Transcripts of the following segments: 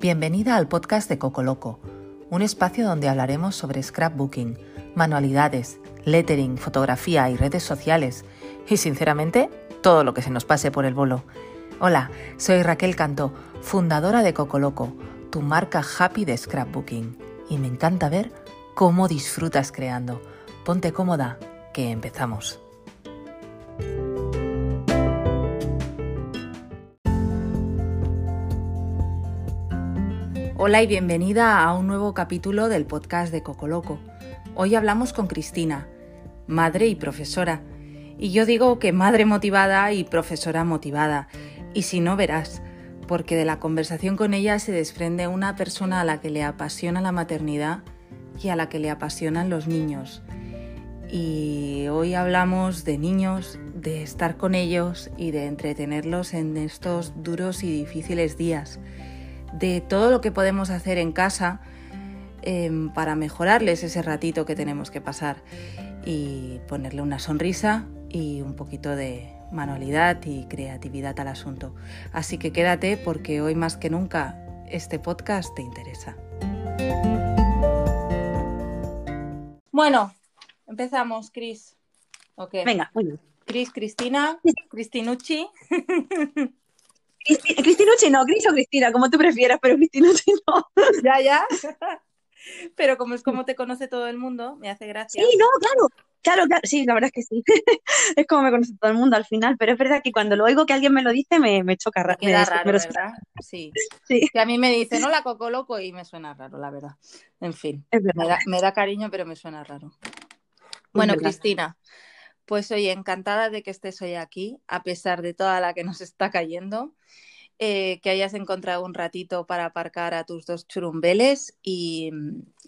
Bienvenida al podcast de Coco Loco, un espacio donde hablaremos sobre scrapbooking, manualidades, lettering, fotografía y redes sociales y sinceramente todo lo que se nos pase por el bolo. Hola, soy Raquel Cantó, fundadora de Coco Loco, tu marca happy de scrapbooking y me encanta ver cómo disfrutas creando. Ponte cómoda, que empezamos. Hola y bienvenida a un nuevo capítulo del podcast de Coco Loco. Hoy hablamos con Cristina, madre y profesora. Y yo digo que madre motivada y profesora motivada. Y si no, verás, porque de la conversación con ella se desprende una persona a la que le apasiona la maternidad y a la que le apasionan los niños. Y hoy hablamos de niños, de estar con ellos y de entretenerlos en estos duros y difíciles días de todo lo que podemos hacer en casa em, para mejorarles ese ratito que tenemos que pasar y ponerle una sonrisa y un poquito de manualidad y creatividad al asunto. Así que quédate porque hoy más que nunca este podcast te interesa. Bueno, empezamos, Cris. Venga, muy bien. Cris, Cristina, Cristinucci. Cristinucci no, Cris o Cristina, como tú prefieras, pero Cristinucci no. Ya, ya. Pero como es como te conoce todo el mundo, me hace gracia. Sí, no, claro. Claro, claro, sí, la verdad es que sí. es como me conoce todo el mundo al final, pero es verdad que cuando lo oigo que alguien me lo dice me, me choca raro. Me, raro, ¿verdad? Sí. sí. Que a mí me dicen, la Coco Loco, y me suena raro, la verdad. En fin, me da, me da, cariño, pero me suena raro. Bueno, Cristina, pues oye, encantada de que estés hoy aquí, a pesar de toda la que nos está cayendo. Eh, que hayas encontrado un ratito para aparcar a tus dos churumbeles y,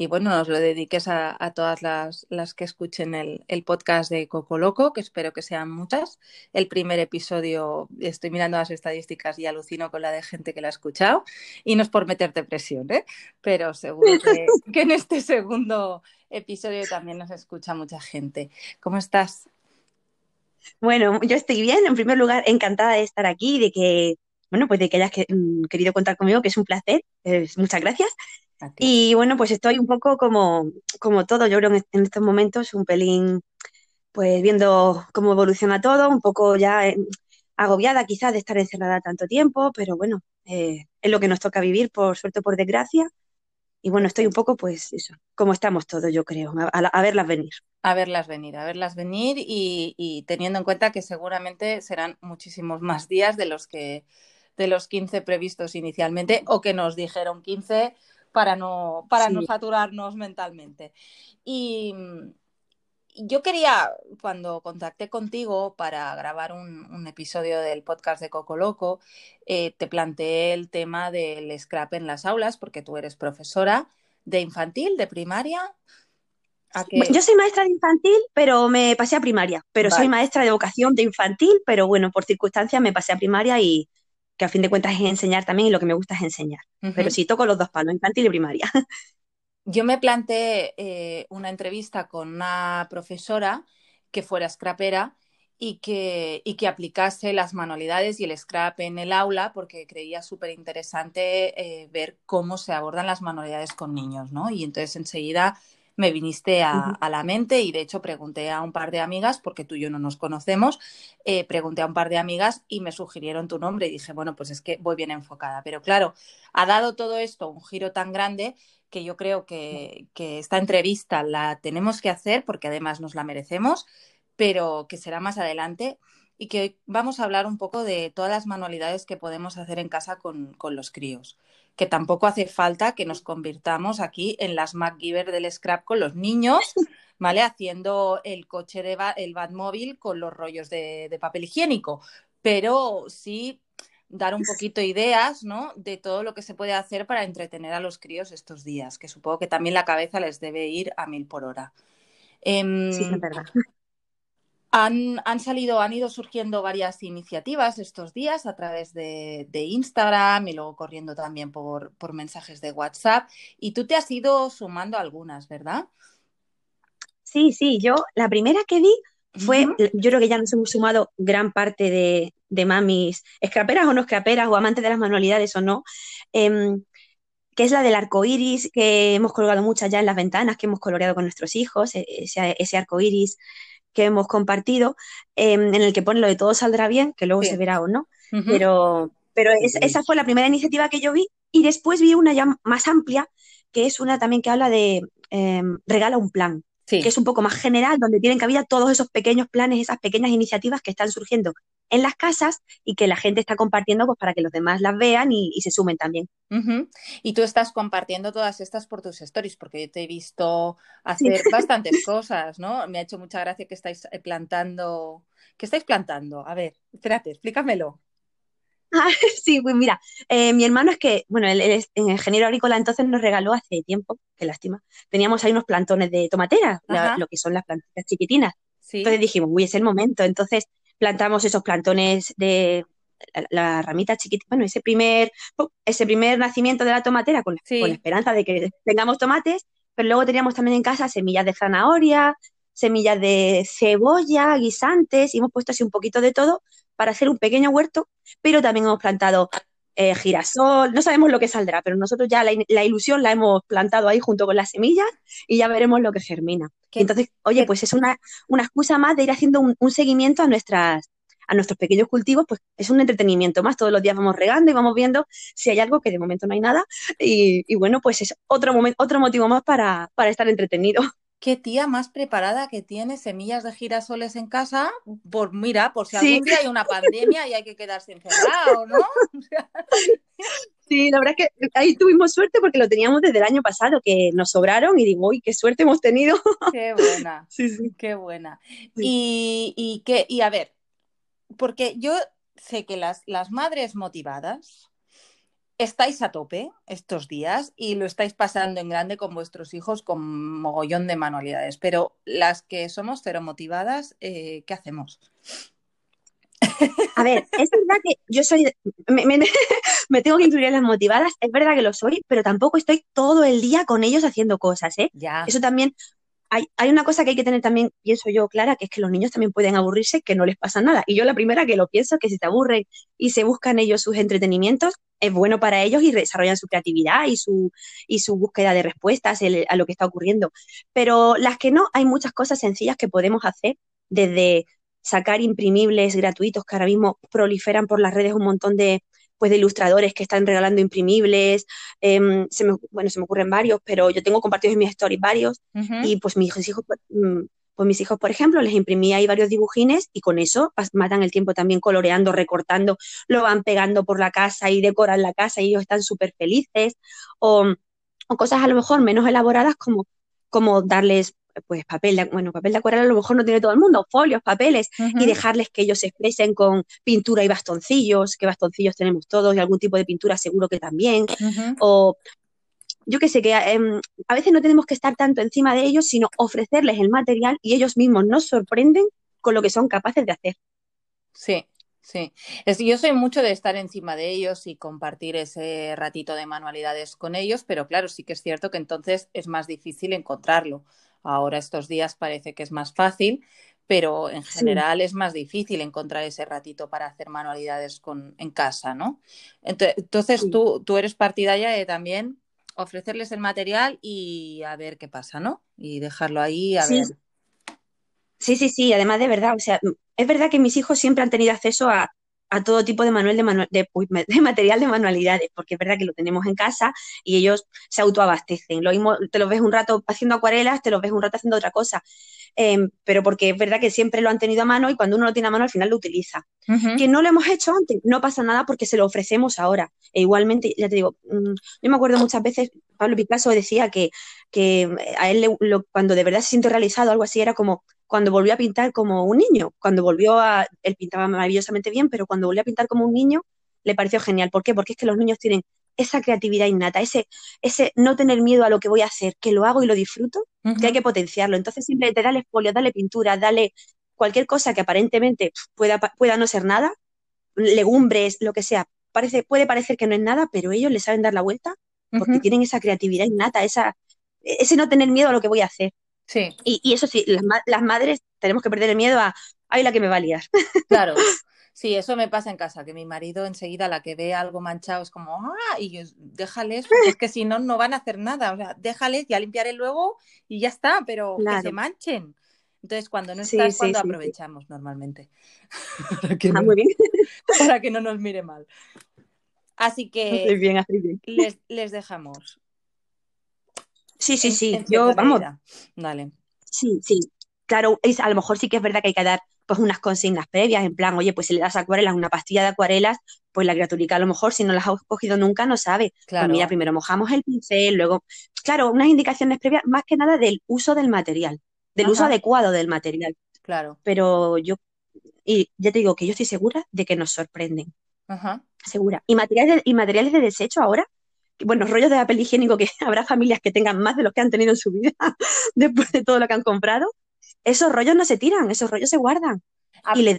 bueno, nos lo dediques a, todas las, que escuchen el, podcast de Coco Loco, que espero que sean muchas. El primer episodio, estoy mirando las estadísticas y alucino con la de gente que la ha escuchado y no es por meterte presión, ¿eh? pero seguro que, que en este segundo episodio también nos escucha mucha gente. ¿Cómo estás? Bueno, yo estoy bien. En primer lugar, encantada de estar aquí, de que bueno, pues de que hayas mm, querido contar conmigo, que es un placer. muchas gracias. Y bueno, pues estoy un poco como, como todo, yo creo en, en estos momentos, un pelín, pues viendo cómo evoluciona todo, un poco ya eh, agobiada quizás de estar encerrada tanto tiempo, pero bueno, eh, es lo que nos toca vivir, por suerte o por desgracia. Y bueno, estoy un poco, pues eso, como estamos todos, yo creo, a, verlas venir. A verlas venir, a verlas venir y, y, teniendo en cuenta que seguramente serán muchísimos más días de los que de los 15 previstos inicialmente o que nos dijeron 15 para no, para no saturarnos mentalmente. Y yo quería, cuando contacté contigo para grabar un, episodio del podcast de Coco Loco, eh, te planteé el tema del scrap en las aulas, porque tú eres profesora de infantil, de primaria. Yo soy maestra de infantil, pero me pasé a primaria. Pero soy maestra de vocación de infantil, pero bueno, por circunstancias me pasé a primaria y, que a fin de cuentas es enseñar también y lo que me gusta es enseñar. Pero sí toco los dos palos, infantil y primaria. Yo me planteé eh, una entrevista con una profesora que fuera scrapera y que, y que aplicase las manualidades y el scrap en el aula porque creía súper interesante eh, ver cómo se abordan las manualidades con niños, ¿no? Y entonces enseguida me viniste a, la mente y de hecho pregunté a un par de amigas, porque tú y yo no nos conocemos, eh, pregunté a un par de amigas y me sugirieron tu nombre y dije, bueno, pues es que voy bien enfocada. Pero claro, ha dado todo esto un giro tan grande que yo creo que, que esta entrevista la tenemos que hacer porque además nos la merecemos, pero que será más adelante y que hoy vamos a hablar un poco de todas las manualidades que podemos hacer en casa con, con los críos que tampoco hace falta que nos convirtamos aquí en las MacGyver del scrap con los niños, ¿vale? Haciendo el coche de el Batmóvil con los rollos de, papel higiénico, pero sí dar un poquito ideas, ¿no? De todo lo que se puede hacer para entretener a los críos estos días, que supongo que también la cabeza les debe ir a mil por hora. Em, sí, es verdad. Han, salido, han ido surgiendo varias iniciativas estos días a través de, Instagram y luego corriendo también por, mensajes de WhatsApp. Y tú te has ido sumando algunas, ¿verdad? Sí, sí, yo la primera que vi fue, yo creo que ya nos hemos sumado gran parte de, de mamis, escraperas o no escraperas, o amantes de las manualidades o no, em, que es la del arco iris, que hemos colgado muchas ya en las ventanas, que hemos coloreado con nuestros hijos, e, ese, ese arco iris que hemos compartido, em, en el que pone lo de todo saldrá bien, que luego se verá o no. Pero, pero esa fue la primera iniciativa que yo vi y después vi una ya más amplia, que es una también que habla de em, regala un plan que es un poco más general, donde tienen cabida todos esos pequeños planes, esas pequeñas iniciativas que están surgiendo en las casas y que la gente está compartiendo pues, para que los demás las vean y, se sumen también. Y tú estás compartiendo todas estas por tus stories, porque yo te he visto hacer bastantes cosas, ¿no? Me ha hecho mucha gracia que estáis eh, plantando. ¿Qué estáis plantando? A ver, espérate, explícamelo. sí, pues mira, eh, mi hermano es que, bueno, él, es ingeniero agrícola, entonces nos regaló hace tiempo, qué lástima, teníamos ahí unos plantones de tomatera, lo que son las plantitas chiquitinas. Entonces dijimos, uy, es el momento. Entonces plantamos esos plantones de la, ramita chiquitita, bueno, ese primer, ese primer nacimiento de la tomatera con, con la esperanza de que tengamos tomates, pero luego teníamos también en casa semillas de zanahoria, semillas de cebolla, guisantes, y hemos puesto así un poquito de todo para hacer un pequeño huerto, pero también hemos plantado eh, girasol, no sabemos lo que saldrá, pero nosotros ya la, ilusión la hemos plantado ahí junto con las semillas y ya veremos lo que germina. Entonces, oye, pues es una, una, excusa más de ir haciendo un, seguimiento a nuestras a nuestros pequeños cultivos, pues es un entretenimiento más. Todos los días vamos regando y vamos viendo si hay algo que de momento no hay nada. Y, y bueno, pues es otro, momento, otro motivo más para, para estar entretenido qué tía más preparada que tiene semillas de girasoles en casa, por mira, por si algún día hay una pandemia y hay que quedarse encerrado, ¿no? Sí, la verdad es que ahí tuvimos suerte porque lo teníamos desde el año pasado, que nos sobraron y digo, uy, qué suerte hemos tenido. Qué buena, sí, sí. qué buena. Y, y, que, y a ver, porque yo sé que las, las madres motivadas, estáis a tope estos días y lo estáis pasando en grande con vuestros hijos con mogollón de manualidades, pero las que somos cero motivadas, eh, ¿qué hacemos? A ver, es verdad que yo soy, me, tengo que incluir en las motivadas, es verdad que lo soy, pero tampoco estoy todo el día con ellos haciendo cosas, ¿eh? Ya. Eso también, hay, hay, una cosa que hay que tener también, pienso yo, Clara, que es que los niños también pueden aburrirse, que no les pasa nada. Y yo la primera que lo pienso, que si te aburren y se buscan ellos sus entretenimientos, es bueno para ellos y desarrollan su creatividad y su, y su búsqueda de respuestas a lo que está ocurriendo. Pero las que no, hay muchas cosas sencillas que podemos hacer desde sacar imprimibles gratuitos que ahora mismo proliferan por las redes un montón de, pues, de ilustradores que están regalando imprimibles. Em, se me, bueno, se me ocurren varios, pero yo tengo compartidos en mis stories varios y pues mis hijos, mm, pues mis hijos, por ejemplo, les imprimí ahí varios dibujines y con eso matan el tiempo también coloreando, recortando, lo van pegando por la casa y decoran la casa y ellos están súper felices. O, cosas a lo mejor menos elaboradas como, como darles pues papel de, bueno, papel de acuarela a lo mejor no tiene todo el mundo, folios, papeles, y dejarles que ellos se expresen con pintura y bastoncillos, que bastoncillos tenemos todos, y algún tipo de pintura seguro que también, o yo que sé, que em, a veces no tenemos que estar tanto encima de ellos, sino ofrecerles el material y ellos mismos nos sorprenden con lo que son capaces de hacer. Sí, sí. Es, yo soy mucho de estar encima de ellos y compartir ese ratito de manualidades con ellos, pero claro, sí que es cierto que entonces es más difícil encontrarlo. Ahora estos días parece que es más fácil, pero en general es más difícil encontrar ese ratito para hacer manualidades con, en casa, ¿no? Entonces, tú, tú eres partidaria de también ofrecerles el material y a ver qué pasa, ¿no? Y dejarlo ahí a ver. Sí, sí, sí, además de verdad, o sea, es verdad que mis hijos siempre han tenido acceso a, todo tipo de, manual de, de, material de manualidades, porque es verdad que lo tenemos en casa y ellos se autoabastecen. Lo mismo, te los ves un rato haciendo acuarelas, te los ves un rato haciendo otra cosa. Em, pero porque es verdad que siempre lo han tenido a mano y cuando uno lo tiene a mano al final lo utiliza. Que no lo hemos hecho antes, no pasa nada porque se lo ofrecemos ahora. E igualmente, ya te digo, mm, yo me acuerdo muchas veces, Pablo Picasso decía que, que a él cuando de verdad se siente realizado, algo así, era como cuando volvió a pintar como un niño, cuando volvió a, él pintaba maravillosamente bien, pero cuando volvió a pintar como un niño, le pareció genial. ¿Por qué? Porque es que los niños tienen esa creatividad innata, ese, ese no tener miedo a lo que voy a hacer, que lo hago y lo disfruto, que hay que potenciarlo. Entonces simplemente dale folio, dale pintura, dale cualquier cosa que aparentemente pueda, pueda no ser nada, legumbres, lo que sea, parece, puede parecer que no es nada, pero ellos le saben dar la vuelta porque tienen esa creatividad innata, esa, ese no tener miedo a lo que voy a hacer. Sí. Y, eso sí, las, las, madres tenemos que perder el miedo a, ay, la que me va a liar. Claro, Sí, eso me pasa en casa, que mi marido enseguida la que ve algo manchado es como, ah, y yo, déjales, es que si no, no van a hacer nada, o sea, déjales, ya limpiaré luego y ya está, pero que se manchen. Entonces, cuando no estás, cuando aprovechamos normalmente. para, que ah, no, para que no nos mire mal. Así que bien, Les, les, dejamos. Sí, sí, sí. Yo, vamos. Dale. Sí, sí. Claro, es, a lo mejor sí que es verdad que hay que dar pues unas consignas previas, en plan, oye, pues si le das acuarelas, una pastilla de acuarelas, pues la criaturica a lo mejor si no las ha cogido nunca no sabe. Pues claro. mira, primero mojamos el pincel, luego, claro, unas indicaciones previas más que nada del uso del material, del uso adecuado del material. Claro. Pero yo, y ya te digo que yo estoy segura de que nos sorprenden. Ajá. Segura. Y materiales de, y materiales de desecho ahora, bueno, rollos de papel higiénico que habrá familias que tengan más de los que han tenido en su vida después de todo lo que han comprado esos rollos no se tiran, esos rollos se guardan.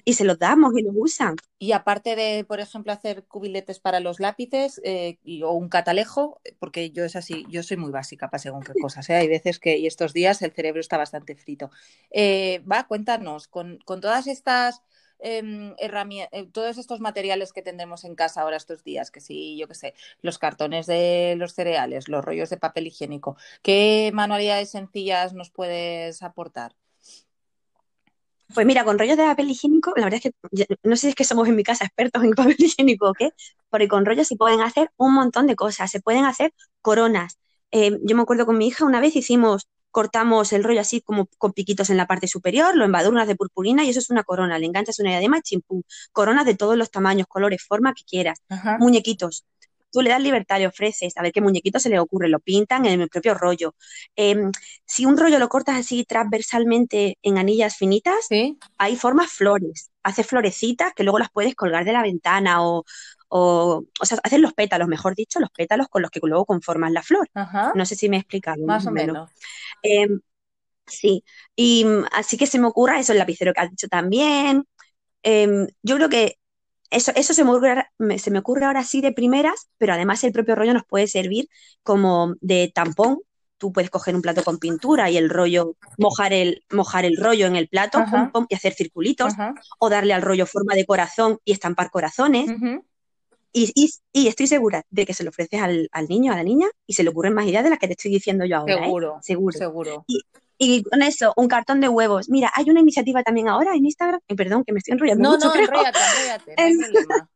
Y, se los damos y los usan. Y aparte de, por ejemplo, hacer cubiletes para los lápices eh, o un catalejo, porque yo es así, yo soy muy básica para según qué cosas. ¿eh? Hay veces que, y estos días el cerebro está bastante frito. Eh, va, cuéntanos, con, todas estas em, herramientas, todos estos materiales que tendremos en casa ahora estos días, que sí, yo qué sé, los cartones de los cereales, los rollos de papel higiénico, ¿qué manualidades sencillas nos puedes aportar? Pues mira, con rollos de papel higiénico, la verdad es que no sé si es que somos en mi casa expertos en papel higiénico o qué, porque con rollos se pueden hacer un montón de cosas, se pueden hacer coronas. Eh, yo me acuerdo con mi hija, una vez hicimos, cortamos el rollo así como con piquitos en la parte superior, lo embadurnas de purpurina y eso es una corona, le enganchas una diadema, chimpú, coronas de todos los tamaños, colores, forma que quieras, muñequitos. Tú le das libertad, le ofreces, a ver qué muñequito se le ocurre, lo pintan en el propio rollo. Em, si un rollo lo cortas así transversalmente en anillas finitas, hay formas flores, haces florecitas que luego las puedes colgar de la ventana o, o, o sea, haces los pétalos, mejor dicho, los pétalos con los que luego conforman la flor. No sé si me he explicado. Más o menos. Em, sí, y mm, así que se me ocurra eso, el lapicero que has dicho también. Em, yo creo que eso, eso se, me ocurre, se me ocurre ahora sí de primeras, pero además el propio rollo nos puede servir como de tampón. Tú puedes coger un plato con pintura y el rollo, mojar el, mojar el rollo en el plato y hacer circulitos, o darle al rollo forma de corazón y estampar corazones. Y, y, estoy segura de que se lo ofreces al, al, niño, a la niña, y se le ocurren más ideas de las que te estoy diciendo yo ahora. ¿eh? Seguro, seguro. seguro. Y con eso, un cartón de huevos. Mira, hay una iniciativa también ahora en Instagram. Eh, perdón, que me estoy enrollando. No, mucho, no, enrollate, enrollate,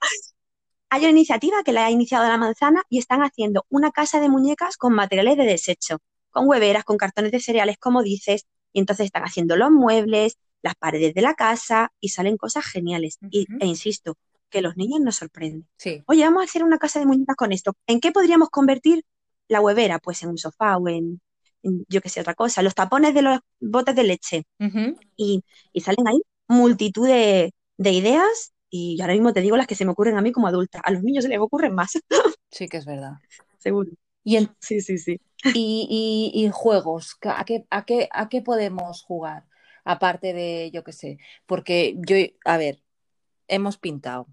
hay una iniciativa que la ha iniciado la manzana y están haciendo una casa de muñecas con materiales de desecho, con hueveras, con cartones de cereales, como dices, y entonces están haciendo los muebles, las paredes de la casa y salen cosas geniales. y, e insisto, que los niños nos sorprenden. Sí. Oye, vamos a hacer una casa de muñecas con esto. ¿En qué podríamos convertir la huevera? Pues en un sofá o en, yo qué sé, otra cosa, los tapones de los botes de leche. y, salen ahí multitud de, ideas y ahora mismo te digo las que se me ocurren a mí como adulta. A los niños se les ocurren más. sí, que es verdad. Seguro. Y Sí, sí, sí. Y, y, juegos, ¿a qué, a, qué, ¿a qué podemos jugar? Aparte de, yo qué sé, porque yo, a ver, hemos pintado,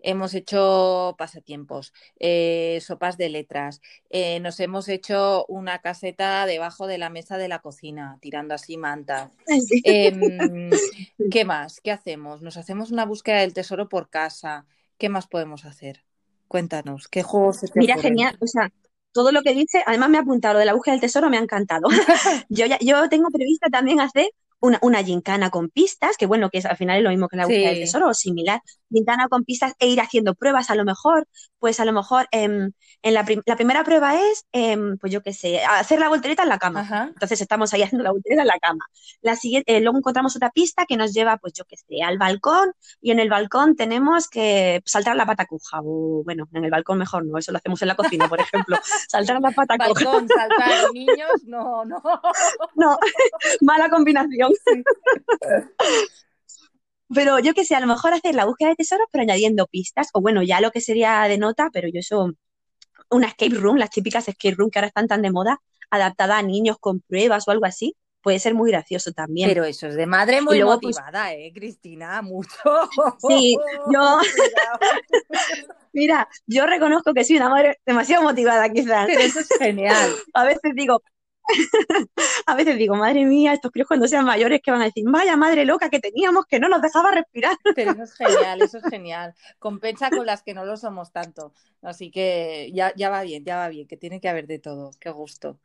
hemos hecho pasatiempos, eh, sopas de letras, eh, nos hemos hecho una caseta debajo de la mesa de la cocina, tirando así mantas. Em, ¿Qué más? ¿Qué hacemos? Nos hacemos una búsqueda del tesoro por casa. ¿Qué más podemos hacer? Cuéntanos, ¿qué juegos se te Mira, genial, o sea, todo lo que dice, además me ha apuntado lo de la búsqueda del tesoro, me ha encantado. yo, ya, yo tengo prevista también hacer una, una gincana con pistas, que bueno, que es, al final es lo mismo que la búsqueda del tesoro o similar, gincana con pistas e ir haciendo pruebas a lo mejor, pues a lo mejor em, en la, la, primera prueba es, em, pues yo qué sé, hacer la voltereta en la cama. Entonces estamos ahí haciendo la voltereta en la cama. La siguiente, eh, luego encontramos otra pista que nos lleva, pues yo qué sé, al balcón y en el balcón tenemos que saltar la pata coja, o bueno, en el balcón mejor no, eso lo hacemos en la cocina, por ejemplo, saltar la pata coja. Balcón, saltar, niños, no, no. No, mala combinación. Pero yo que sé, a lo mejor hacer la búsqueda de tesoros, pero añadiendo pistas, o bueno, ya lo que sería de nota, pero yo eso, una escape room, las típicas escape room que ahora están tan de moda, adaptada a niños con pruebas o algo así, puede ser muy gracioso también. Pero eso es de madre muy pues, motivada, ¿eh, Cristina? Mucho. Sí, yo. Mira, yo reconozco que soy una madre demasiado motivada, quizás. Pero eso es genial. A veces digo, a veces digo, madre mía, estos críos cuando sean mayores que van a decir, vaya madre loca que teníamos que no nos dejaba respirar. Pero eso es genial, eso es genial. Compensa con las que no lo somos tanto. Así que ya, ya va bien, ya va bien, que tiene que haber de todo. Qué gusto.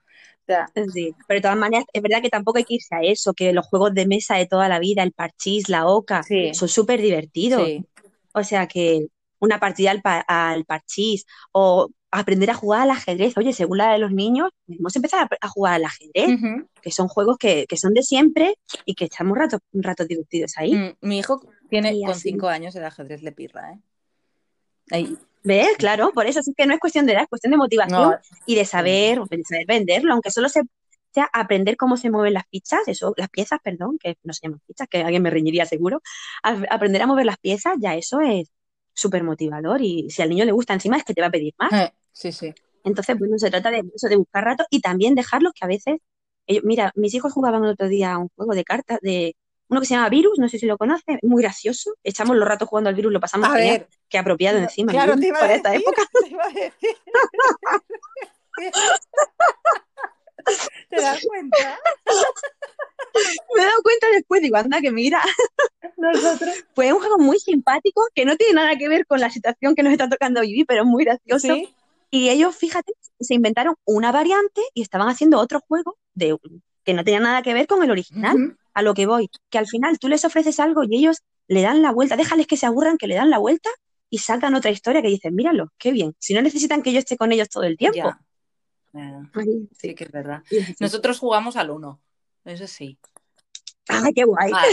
sí, pero de todas maneras, es verdad que tampoco hay que irse a eso, que los juegos de mesa de toda la vida, el parchís, la oca, son súper divertidos. O sea que una partida al, al parchís o aprender a jugar al ajedrez. Oye, según la de los niños, hemos empezado a, jugar al ajedrez, que son juegos que, son de siempre y que estamos rato, un rato divertidos ahí. Mm, mi hijo tiene con cinco años el ajedrez le pirra, ¿eh? Ahí. ¿Ves? Claro, por eso sí que no es cuestión de edad, es cuestión de motivación y de saber, de saber venderlo, aunque solo sea aprender cómo se mueven las fichas, eso, las piezas, perdón, que no se llaman fichas, que alguien me reñiría seguro, aprender a mover las piezas, ya eso es súper motivador y si al niño le gusta encima es que te va a pedir más. Eh, Sí, sí. Entonces, bueno, se trata de eso, de buscar rato y también dejarlos que a veces, mira, mis hijos jugaban el otro día un juego de cartas de uno que se llama Virus, no sé si lo conoces, muy gracioso. Echamos los ratos jugando al Virus, lo pasamos a genial, ver, que apropiado encima. Claro, te iba para esta época. Te, das cuenta? Me he dado cuenta después, digo, anda, que mira. Nosotros. Pues es un juego muy simpático, que no tiene nada que ver con la situación que nos está tocando vivir, pero es muy gracioso. ¿Sí? Y ellos, fíjate, se inventaron una variante y estaban haciendo otro juego de, que no tenía nada que ver con el original. A lo que voy, que al final tú les ofreces algo y ellos le dan la vuelta, déjales que se aburran, que le dan la vuelta y sacan otra historia que dicen, míralo, qué bien. Si no necesitan que yo esté con ellos todo el tiempo. sí, que es verdad. Nosotros jugamos al uno, eso sí. ¡Ay, qué guay! Ah,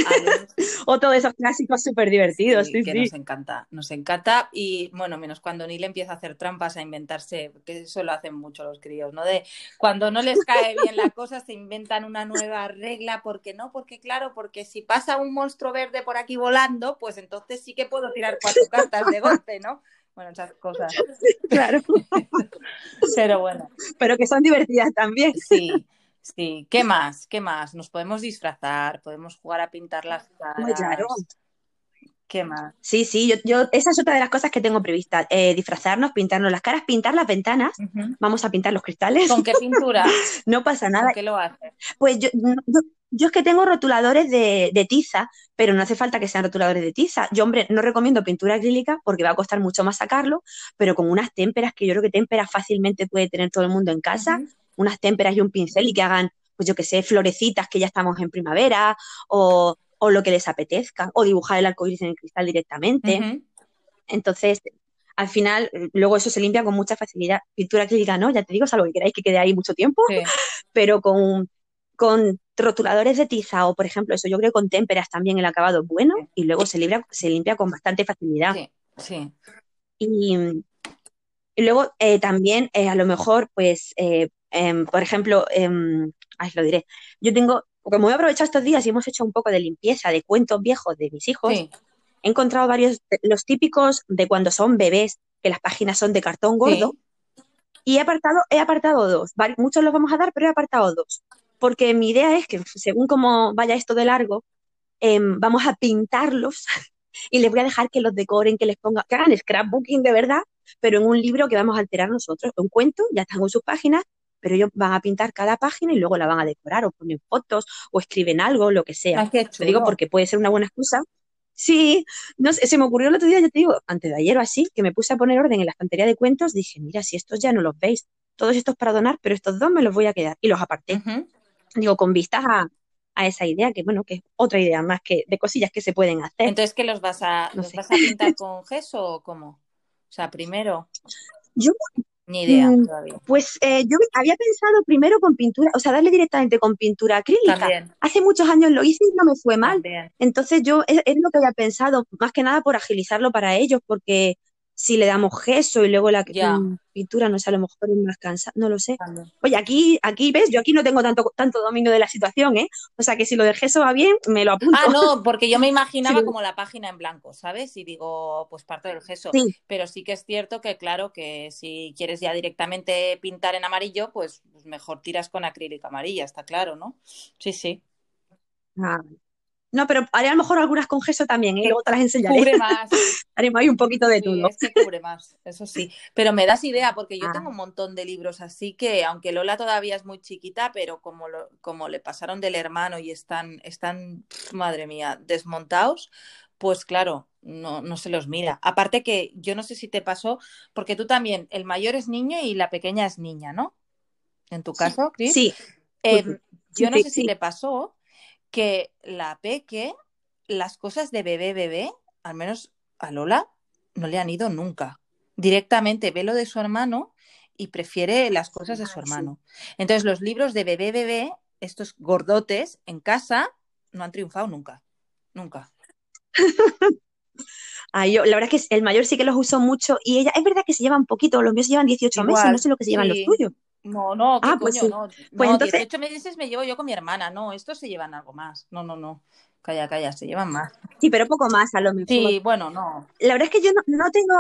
o todos esos clásicos súper divertidos. Sí, que nos encanta, nos encanta. Y bueno, menos cuando Neil empieza a hacer trampas, a inventarse, porque eso lo hacen mucho los críos, ¿no? De cuando no les cae bien la cosa, se inventan una nueva regla, porque no, porque claro, porque si pasa un monstruo verde por aquí volando, pues entonces sí que puedo tirar cuatro cartas de golpe, ¿no? Bueno, esas cosas. Claro. Pero bueno. Pero que son divertidas también. Sí. Sí, ¿qué más? ¿Qué más? Nos podemos disfrazar, podemos jugar a pintar las caras. claro. ¿Qué más? Sí, sí, yo, yo, esa es otra de las cosas que tengo prevista. Eh, disfrazarnos, pintarnos las caras, pintar las ventanas. Vamos a pintar los cristales. ¿Con qué pintura? no pasa nada. ¿Con qué lo haces? Pues yo, yo, es que tengo rotuladores de, de, tiza, pero no hace falta que sean rotuladores de tiza. Yo, hombre, no recomiendo pintura acrílica porque va a costar mucho más sacarlo, pero con unas témperas que yo creo que témperas fácilmente puede tener todo el mundo en casa unas témperas y un pincel y que hagan, pues yo que sé, florecitas que ya estamos en primavera o, o lo que les apetezca, o dibujar el arco iris en el cristal directamente. Entonces, al final, luego eso se limpia con mucha facilidad. Pintura acrílica no, ya te digo, es algo que queráis que quede ahí mucho tiempo, pero con, con rotuladores de tiza o, por ejemplo, eso yo creo que con témperas también el acabado es bueno y luego se, limpia, se limpia con bastante facilidad. Sí, Y, luego eh, también, eh, a lo mejor, pues eh, Em, por ejemplo, eh, lo diré, yo tengo, como me voy a aprovechar estos días y hemos hecho un poco de limpieza de cuentos viejos de mis hijos, he encontrado varios, los típicos de cuando son bebés, que las páginas son de cartón gordo, y he apartado, he apartado dos, muchos los vamos a dar, pero he apartado dos, porque mi idea es que según como vaya esto de largo, em, vamos a pintarlos y les voy a dejar que los decoren, que les pongan, que hagan scrapbooking de verdad, pero en un libro que vamos a alterar nosotros, un cuento, ya están en sus páginas, pero ellos van a pintar cada página y luego la van a decorar o ponen fotos o escriben algo, lo que sea. te digo porque puede ser una buena excusa. Sí, no sé, se me ocurrió el otro día, ya te digo, antes de ayer o así, que me puse a poner orden en la estantería de cuentos, dije, mira, si estos ya no los veis, todos estos para donar, pero estos dos me los voy a quedar y los aparté. Digo, con vistas a, esa idea, que bueno, que es otra idea más que de cosillas que se pueden hacer. Entonces, ¿qué los vas a, los vas a pintar con gesso o cómo? O sea, primero. Yo ni idea mm, todavía. Pues eh, yo había pensado primero con pintura, o sea, darle directamente con pintura acrílica. Hace muchos años lo hice y no me fue mal. Entonces yo es, es, lo que había pensado, más que nada por agilizarlo para ellos, porque si le damos gesso y luego la pintura, no sé, a lo mejor es más cansada, no lo sé. Oye, aquí, aquí ves, yo aquí no tengo tanto, tanto dominio de la situación, ¿eh? O sea que si lo de gesso va bien, me lo apunto. Ah, no, porque yo me imaginaba como la página en blanco, ¿sabes? Y digo, pues parte del gesso. Pero sí que es cierto que, claro, que si quieres ya directamente pintar en amarillo, pues, mejor tiras con acrílica amarilla, está claro, ¿no? Sí, sí. Ah, No, pero haré a lo mejor algunas con gesso también, ¿eh? y luego te las enseñaré. Cubre más. Haremos ahí un poquito de Sí, todo. es que cubre más, eso sí. Pero me das idea, porque yo Ah. tengo un montón de libros así que, aunque Lola todavía es muy chiquita, pero como, lo- como le pasaron del hermano y están, están, madre mía, desmontados, pues claro, no, no se los mira. Aparte que yo no sé si te pasó, porque tú también, el mayor es niño y la pequeña es niña, ¿no? En tu caso, Cris. Sí, Em, yo no sé si te pasó que la Peque, las cosas de bebé, bebé, al menos a Lola, no le han ido nunca. Directamente ve lo de su hermano y prefiere las cosas de su Ay, hermano. Entonces, los libros de bebé, bebé, estos gordotes en casa, no han triunfado nunca. Nunca. Ah, yo, la verdad es que el mayor sí que los usó mucho y ella, es verdad que se llevan poquito, los míos llevan 18 meses, no sé lo que se llevan los tuyos. No, no, ¿qué Ah, pues coño? sí. No, Pues no, entonces, 18 meses me llevo yo con mi hermana. No, estos se llevan algo más. No, no, no. Calla, calla, se llevan más. sí, pero poco más a lo mejor. Sí, bueno, no. La verdad es que yo no, no tengo...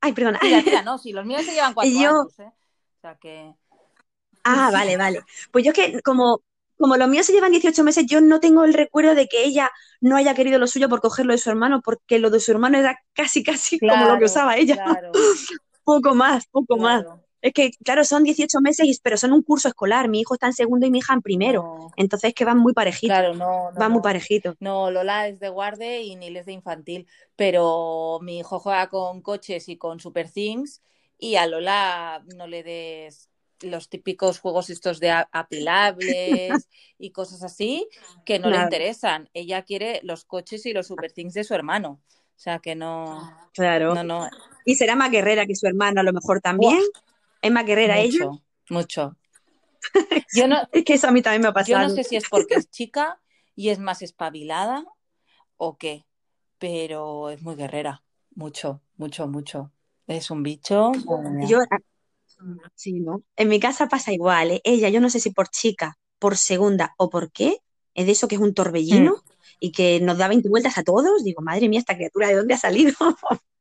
Ay, perdona. Tira, tira, no, sí, los míos se llevan cuatro Yo, años, ¿eh? O sea que. ah, vale, vale. Pues yo es que como, como los míos se llevan 18 meses, yo no tengo el recuerdo de que ella no haya querido lo suyo por coger lo de su hermano, porque lo de su hermano era casi, casi como lo que usaba ella. claro, Poco más, poco más. Es que, claro, son 18 meses, y- pero son un curso escolar. Mi hijo está en segundo y mi hija en primero. No, Entonces es que van muy parejitos, claro, no, no, van muy parejitos. No, Lola es de guarde y Neil es de infantil, pero mi hijo juega con coches y con Super Things y a Lola no le des los típicos juegos estos de apilables y cosas así que no le interesan. Ella quiere los coches y los Super Things de su hermano. O sea que no, claro. no, no. Y será más guerrera que su hermano, a lo mejor también. ¿Es más guerrera ella? mucho, mucho. Yo no, Es que eso a mí también me ha yo no pasado. sé si es porque es chica y es más espabilada o qué, pero es muy guerrera. Mucho, mucho, mucho. Es un bicho. Yo, ah, sí, ¿no? En mi casa pasa igual, ¿eh? Ella, yo no sé si por chica, por segunda o por qué, es de eso que es un Mm, torbellino y que nos da 20 vueltas a todos. Digo, madre mía, esta criatura, ¿de dónde ha salido?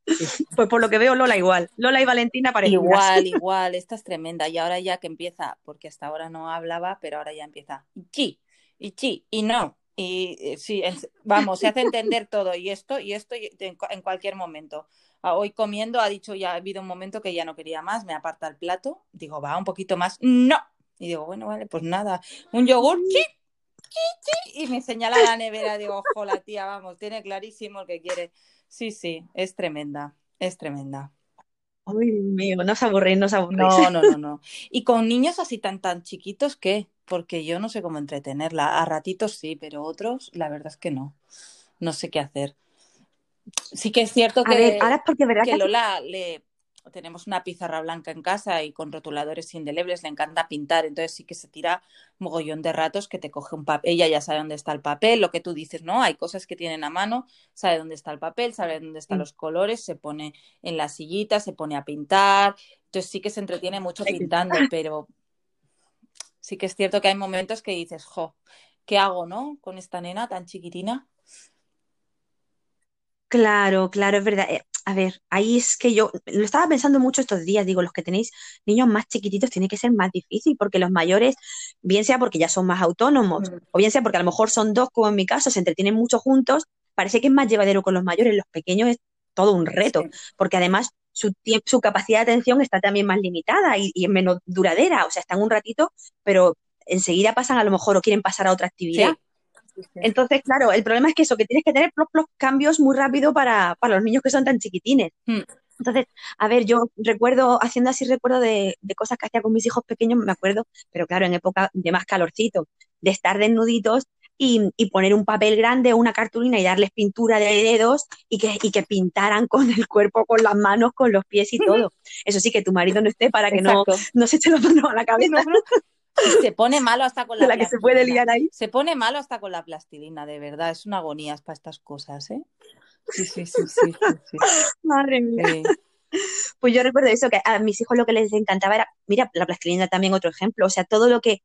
Pues por lo que veo, Lola igual. Lola y Valentina parecidas. Igual, igual, esta es tremenda. Y ahora ya que empieza, porque hasta ahora no hablaba, pero ahora ya empieza. Y chi, y chi, y no. Y eh, sí, vamos, se hace entender todo. Y esto, y esto y- en, cu- en cualquier momento. Ah, Hoy comiendo ha dicho ya, ha habido un momento que ya no quería más, me aparta el plato. Digo, va, un poquito más. No. Y digo, bueno, vale, pues nada. Un yogur, chi, y me señala la nevera. Digo, ojo, la tía, vamos, tiene clarísimo el que quiere. Sí, sí, es tremenda, es tremenda. Ay, Dios mío, no os aburrís, no os aburrís. No, no, no, no. Y con niños así tan tan chiquitos, ¿qué? Porque yo no sé cómo entretenerla. A ratitos sí, pero otros, la verdad es que no. No sé qué hacer. Sí que es cierto A ver, que, ahora es porque verdad que que Lola le tenemos una pizarra blanca en casa y con rotuladores indelebles le encanta pintar, entonces sí que se tira mogollón de ratos que te coge un papel, ella ya sabe dónde está el papel, lo que tú dices, ¿no? Hay cosas que tienen a mano, sabe dónde está el papel, sabe dónde están los colores, se pone en la sillita, se pone a pintar, entonces sí que se entretiene mucho pintando, pero sí que es cierto que hay momentos que dices, jo, ¿qué hago, no? Con esta nena tan chiquitina. Claro, claro, es verdad. Eh, a ver, ahí es que yo lo estaba pensando mucho estos días, digo, los que tenéis niños más chiquititos tiene que ser más difícil porque los mayores, bien sea porque ya son más autónomos Mm. o bien sea porque a lo mejor son dos, como en mi caso, se entretienen mucho juntos, parece que es más llevadero con los mayores, los pequeños es todo un reto, Sí. porque además su su capacidad de atención está también más limitada y, y es menos duradera, o sea, están un ratito, pero enseguida pasan a lo mejor o quieren pasar a otra actividad. Sí. Entonces, claro, el problema es que eso, que tienes que tener los, los cambios muy rápido para, para los niños que son tan chiquitines. Mm. Entonces, a ver, yo recuerdo, haciendo así recuerdo de, de cosas que hacía con mis hijos pequeños, me acuerdo, pero claro, en época de más calorcito, de estar desnuditos y, y poner un papel grande o una cartulina y darles pintura de dedos y que, y que pintaran con el cuerpo, con las manos, con los pies y todo. Eso sí, que tu marido no esté para que no, no se eche las manos a la cabeza No, no. Se pone malo hasta con la la que se puede liar ahí. Se pone malo hasta con la plastilina, de verdad. Es una agonía para estas cosas, ¿eh? Sí, sí, sí, sí, sí, Madre mía. Pues yo recuerdo eso, que a mis hijos lo que les encantaba era, mira, la plastilina también otro ejemplo, o sea, todo lo que,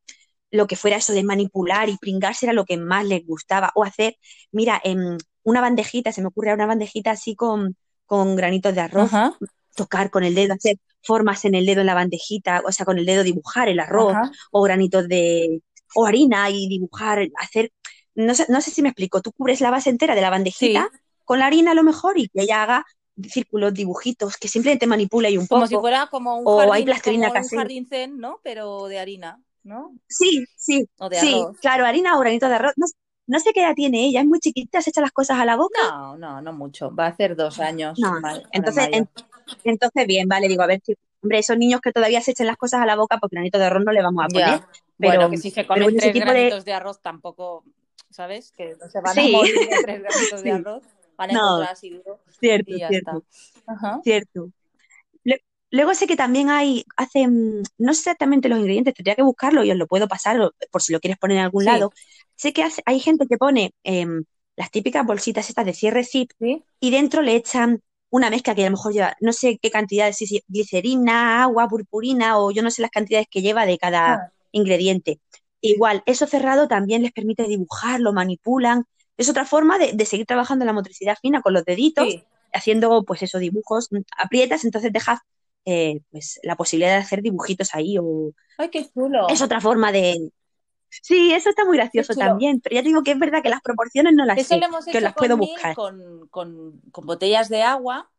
lo que fuera eso de manipular y pringarse era lo que más les gustaba, o hacer, mira, em, una bandejita, se me ocurre una bandejita así con, con granitos de arroz, Ajá, tocar con el dedo, hacer formas en el dedo en la bandejita, o sea, con el dedo dibujar el arroz, ajá. o granitos de, o harina y dibujar, hacer no sé, no sé si me explico, tú cubres la base entera de la bandejita con la harina a lo mejor y que ella haga círculos, dibujitos, que simplemente manipula y un como poco. Como si fuera como un o jardín, hay plastilina como un jardín zen, ¿no? Pero de harina, ¿no? Sí, sí. O de sí, claro, harina o granito de arroz. No, no sé qué edad tiene ella, es muy chiquita, se echa las cosas a la boca. No, no, no mucho. Va a hacer dos años. No, entonces, en- entonces bien, vale, digo, a ver si, hombre, esos niños que todavía se echen las cosas a la boca, porque granito de arroz no le vamos a poner. Pero, bueno, que si se comen tres tipo granitos de... arroz tampoco, ¿sabes? Que no se van a morir de tres granitos Sí. de arroz. Van a No. encontrar así duro Cierto, y ya cierto. está. Ajá. Cierto. Luego sé que también hay, hacen, no sé exactamente los ingredientes, tendría que buscarlo y os lo puedo pasar por si lo quieres poner en algún Sí. lado. Sé que hace- hay gente que pone em, las típicas bolsitas estas de cierre zip ¿Sí? y dentro le echan una mezcla que a lo mejor lleva, no sé qué cantidad, si si glicerina, agua, purpurina o yo no sé las cantidades que lleva de cada Ah. ingrediente. Igual, eso cerrado también les permite dibujar, lo manipulan. Es otra forma de, de seguir trabajando la motricidad fina con los deditos Sí. haciendo pues esos dibujos, mm, aprietas, entonces dejas eh, pues la posibilidad de hacer dibujitos ahí o Ay, qué chulo. es otra forma de sí, eso está muy gracioso también, pero ya te digo que es verdad que las proporciones no las Eso sé, lo hemos que hecho os las puedo con buscar. con, con- con botellas de agua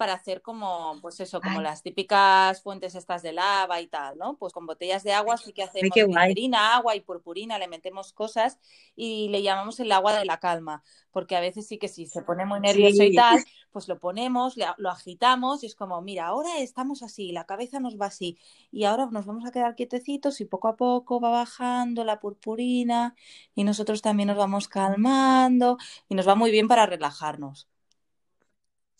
para hacer como, pues eso, como Ay. las típicas fuentes estas de lava y tal, ¿no? Pues con botellas de agua sí que hacemos glicerina, agua y purpurina, le metemos cosas y le llamamos el agua de la calma, porque a veces sí que si se pone muy nervioso y tal, pues lo ponemos, le- lo agitamos y es como, mira, ahora estamos así, la cabeza nos va así y ahora nos vamos a quedar quietecitos y poco a poco va bajando la purpurina y nosotros también nos vamos calmando y nos va muy bien para relajarnos.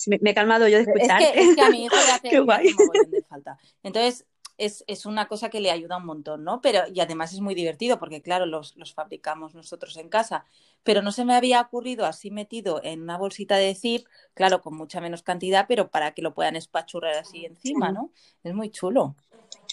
Me, me he calmado yo de Es escuchar. que, es que a mi hijo le hace, Qué guay. de falta. Entonces, es, es una cosa que le ayuda un montón, ¿no? Pero, y además es muy divertido porque, claro, los, los fabricamos nosotros en casa. Pero no se me había ocurrido así metido en una bolsita de zip, claro, con mucha menos cantidad, pero para que lo puedan espachurrar así encima. ¿no? Es muy chulo.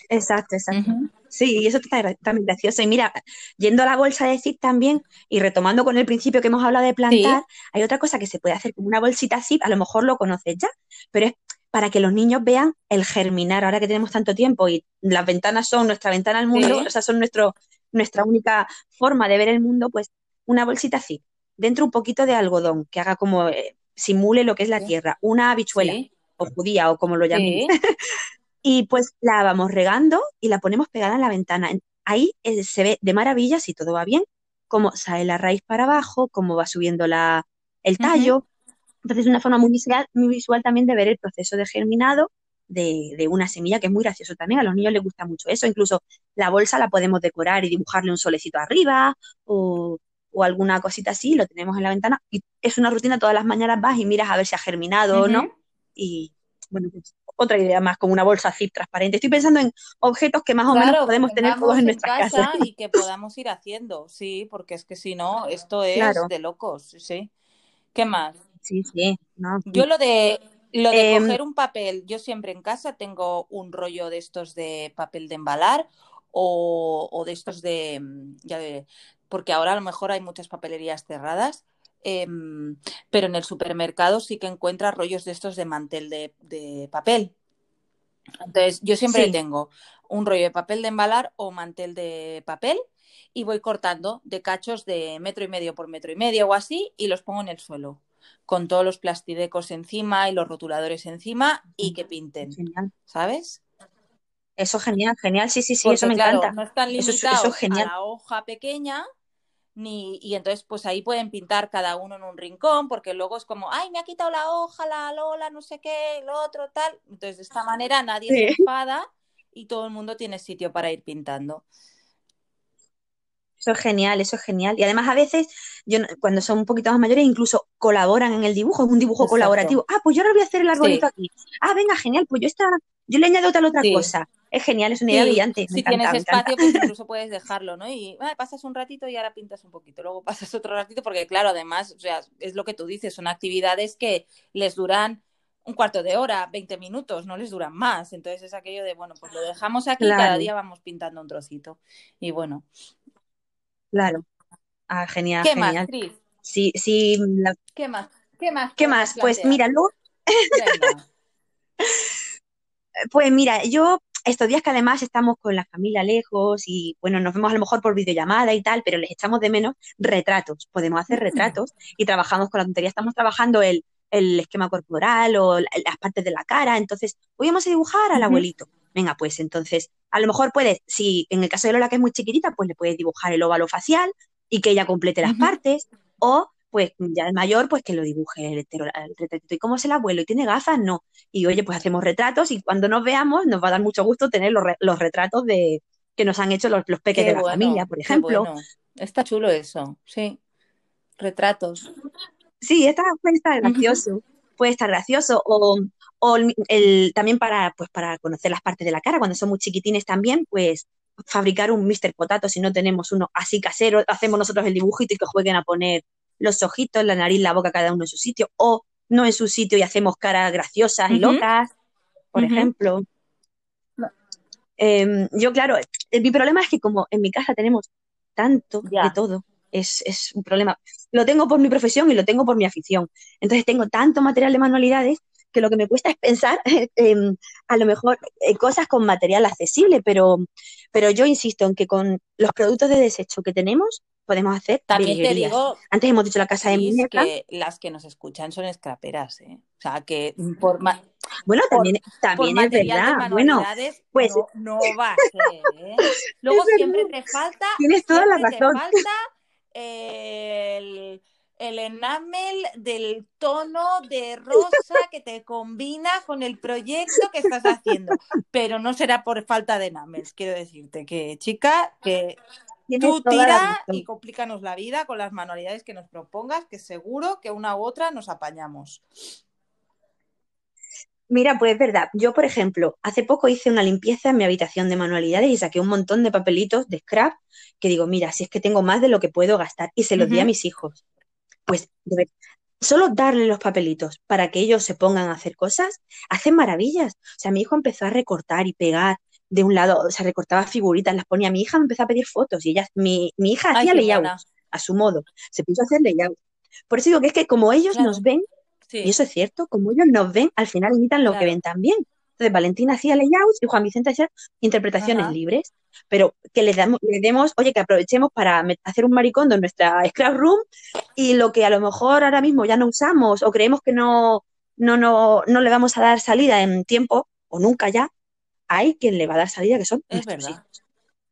Exacto, exacto. Sí, y eso está también gracioso. Y mira, yendo a la bolsa de zip también y retomando con el principio que hemos hablado de plantar, hay otra cosa que se puede hacer como una bolsita zip, a lo mejor lo conoces ya, pero es para que los niños vean el germinar, ahora que tenemos tanto tiempo y las ventanas son nuestra ventana al mundo, Sí. o sea, son nuestro, nuestra única forma de ver el mundo, pues una bolsita zip, dentro un poquito de algodón, que haga como, eh, simule lo que es la Sí. tierra, una habichuela o judía o como lo llamemos. Y pues la vamos regando y la ponemos pegada en la ventana. En- Ahí eh, se ve de maravilla, si todo va bien, cómo sale la raíz para abajo, cómo va subiendo la, el tallo. Entonces es una forma muy visual, muy visual también de ver el proceso de germinado de, de una semilla, que es muy gracioso también. A los niños les gusta mucho eso. Incluso la bolsa la podemos decorar y dibujarle un solecito arriba o, o alguna cosita así, lo tenemos en la ventana. Y es una rutina, todas las mañanas vas y miras a ver si ha germinado o no. Y bueno, pues otra idea más, como una bolsa zip transparente. Estoy pensando en objetos que más o menos Claro, podemos tener todos en en nuestras casa casas. y que podamos ir haciendo, sí, porque es que si no, esto es Claro. de locos, sí. ¿Qué más? Sí, sí, no. Yo lo de lo de Em, coger un papel, yo siempre en casa tengo un rollo de estos de papel de embalar o, o de estos de, mm, ya de, porque ahora a lo mejor hay muchas papelerías cerradas, em, pero en el supermercado sí que encuentras rollos de estos de mantel de, de papel. Entonces, yo siempre Sí. tengo un rollo de papel de embalar o mantel de papel y voy cortando de cachos de metro y medio por metro y medio o así y los pongo en el suelo con todos los plastidecos encima y los rotuladores encima y que pinten, Genial. ¿sabes? Eso genial, genial. Sí, sí, sí, Porque eso me claro, encanta. no están Eso es- eso limitados es genial. a la hoja pequeña ni y entonces pues ahí pueden pintar cada uno en un rincón porque luego es como, ay, me ha quitado la hoja, la Lola, no sé qué, lo otro tal. Entonces de esta manera nadie se Sí. enfada y todo el mundo tiene sitio para ir pintando. Eso es genial, eso es genial. Y además a veces, yo cuando son un poquito más mayores, incluso colaboran en el dibujo, es un dibujo Exacto. colaborativo. Ah, pues yo ahora voy a hacer el arbolito Sí. aquí. Ah, venga, genial, pues yo esta, yo le añado tal otra Sí. cosa. Es genial, es una idea Sí, brillante. Si encanta, tienes espacio, pues incluso puedes dejarlo, ¿no? Y ah, pasas un ratito y ahora pintas un poquito, luego pasas otro ratito, porque claro, además, o sea, es lo que tú dices, son actividades que les duran un cuarto de hora, 20 minutos, no les duran más. Entonces es aquello de, bueno, pues lo dejamos aquí, cada Claro, día vamos pintando un trocito. Y bueno, claro. Ah, genial, ¿qué más, genial. Cris? Sí, sí, la- ¿Qué más? ¿Qué más ¿qué más? Pues mira, luego, pues mira, yo estos días que además estamos con la familia lejos y bueno, nos vemos a lo mejor por videollamada y tal, pero les echamos de menos retratos. Podemos hacer retratos y trabajamos con la tontería. Estamos trabajando el, esquema corporal o las partes de la cara. Entonces, hoy vamos a dibujar al abuelito. Venga, pues entonces, a lo mejor puedes, si en el caso de Lola que es muy chiquitita, pues le puedes dibujar el óvalo facial y que ella complete las partes. O pues ya el mayor, pues que lo dibuje el, retratito. ¿Y cómo es el abuelo? ¿Y tiene gafas? No. Y oye, pues hacemos retratos y cuando nos veamos nos va a dar mucho gusto tener los, retratos de que nos han hecho los, los peques de la familia, por ejemplo. Está chulo eso, sí. Retratos. Sí, está, puede estar gracioso. Puede estar gracioso. O, o el, también para, pues, para conocer las partes de la cara, cuando son muy chiquitines también, pues fabricar un Mr. Potato si no tenemos uno así casero, hacemos nosotros el dibujito y que jueguen a poner los ojitos, la nariz, la boca, cada uno en su sitio, o no en su sitio y hacemos caras graciosas y locas, por ejemplo. Em, yo, claro, eh, mi problema es que como en mi casa tenemos tanto de todo, es, es, un problema. Lo tengo por mi profesión y lo tengo por mi afición. Entonces tengo tanto material de manualidades que lo que me cuesta es pensar a lo mejor en cosas con material accesible, pero, pero yo insisto en que con los productos de desecho que tenemos, podemos hacer. También te digo. Antes hemos dicho la casa de muñeca. que las que nos escuchan son scraperas, ¿eh? O sea, que por. bueno, también, también es verdad. Bueno, pues. No, va a ser, ¿eh? Luego siempre te falta. Tienes toda la razón. Te falta el el enamel del tono de rosa que te combina con el proyecto que estás haciendo. Pero no será por falta de enamels, quiero decirte que, chica, que Tú tira y complícanos la vida con las manualidades que nos propongas, que seguro que una u otra nos apañamos. Mira, pues es verdad. Yo, por ejemplo, hace poco hice una limpieza en mi habitación de manualidades y saqué un montón de papelitos de scrap que digo, mira, si es que tengo más de lo que puedo gastar y se los di a mis hijos. Pues solo darle los papelitos para que ellos se pongan a hacer cosas, hacen maravillas. O sea, mi hijo empezó a recortar y pegar de un lado, o sea, recortaba figuritas, las ponía. Mi hija me empezó a pedir fotos y ella, mi, mi hija hacía layout a su modo. Se puso a hacer layout. Por eso digo que es que como ellos nos ven, y eso es cierto, como ellos nos ven, al final imitan lo que ven también. Entonces, Valentina hacía layouts y Juan Vicente hacía interpretaciones libres, pero que les, damos, les demos, oye, que aprovechemos para hacer un maricondo en nuestra scrap room y lo que a lo mejor ahora mismo ya no usamos o creemos que no, no, no, no le vamos a dar salida en tiempo o nunca ya, hay quien le va a dar salida, que son es verdad.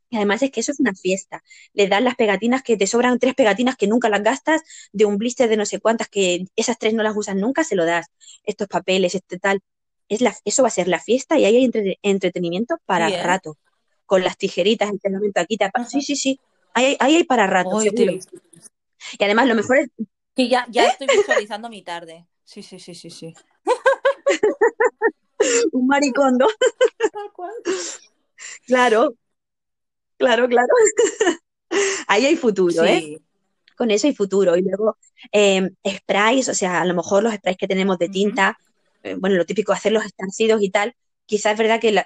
Y además es que eso es una fiesta. Le dan las pegatinas que te sobran tres pegatinas que nunca las gastas, de un blister de no sé cuántas que esas tres no las usan nunca, se lo das. Estos papeles, este tal. Es la, eso va a ser la fiesta y ahí hay entretenimiento para rato. Con las tijeritas, el pegamento aquí. Sí, sí, sí. Ahí, hay para rato. y además lo mejor es... Sí, ya, ya estoy visualizando mi tarde. Sí, sí, sí, sí, sí. un maricondo. Claro, claro, claro. Ahí hay futuro, ¿eh? Con eso hay futuro. Y luego, eh, sprays, o sea, a lo mejor los sprays que tenemos de tinta, eh, bueno, lo típico, hacer los estarcidos y tal, quizás es verdad que la,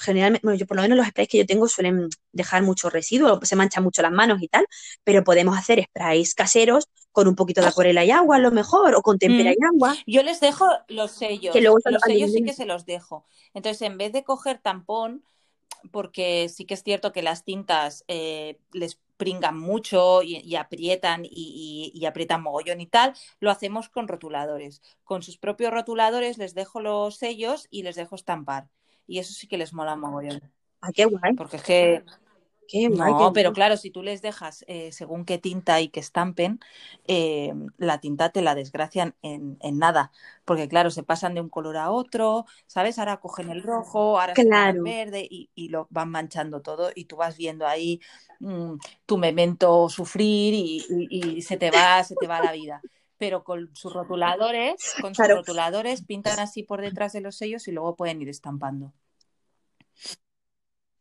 generalmente, bueno, yo por lo menos los sprays que yo tengo suelen dejar mucho residuo, se manchan mucho las manos y tal, pero podemos hacer sprays caseros con un poquito de acuarela y agua a lo mejor, o con tempera y mm. agua. Yo les dejo los sellos, los sellos sí que se los dejo. Entonces, en vez de coger tampón, porque sí que es cierto que las tintas eh, les pringan mucho y, aprietan y, y, aprietan mogollón y tal, lo hacemos con rotuladores. Con sus propios rotuladores les dejo los sellos y les dejo estampar y eso sí que les mola mogollón. Ah, qué guay. Porque es que no, pero claro, si tú les dejas eh, según qué tinta y que estampen, eh, la tinta te la desgracian en, nada. Porque claro, se pasan de un color a otro, ¿sabes? Ahora cogen el rojo, ahora el verde y, lo van manchando todo y tú vas viendo ahí mm, tu memento sufrir y, se te va, se te va la vida pero con sus rotuladores, con sus rotuladores pintan así por detrás de los sellos y luego pueden ir estampando.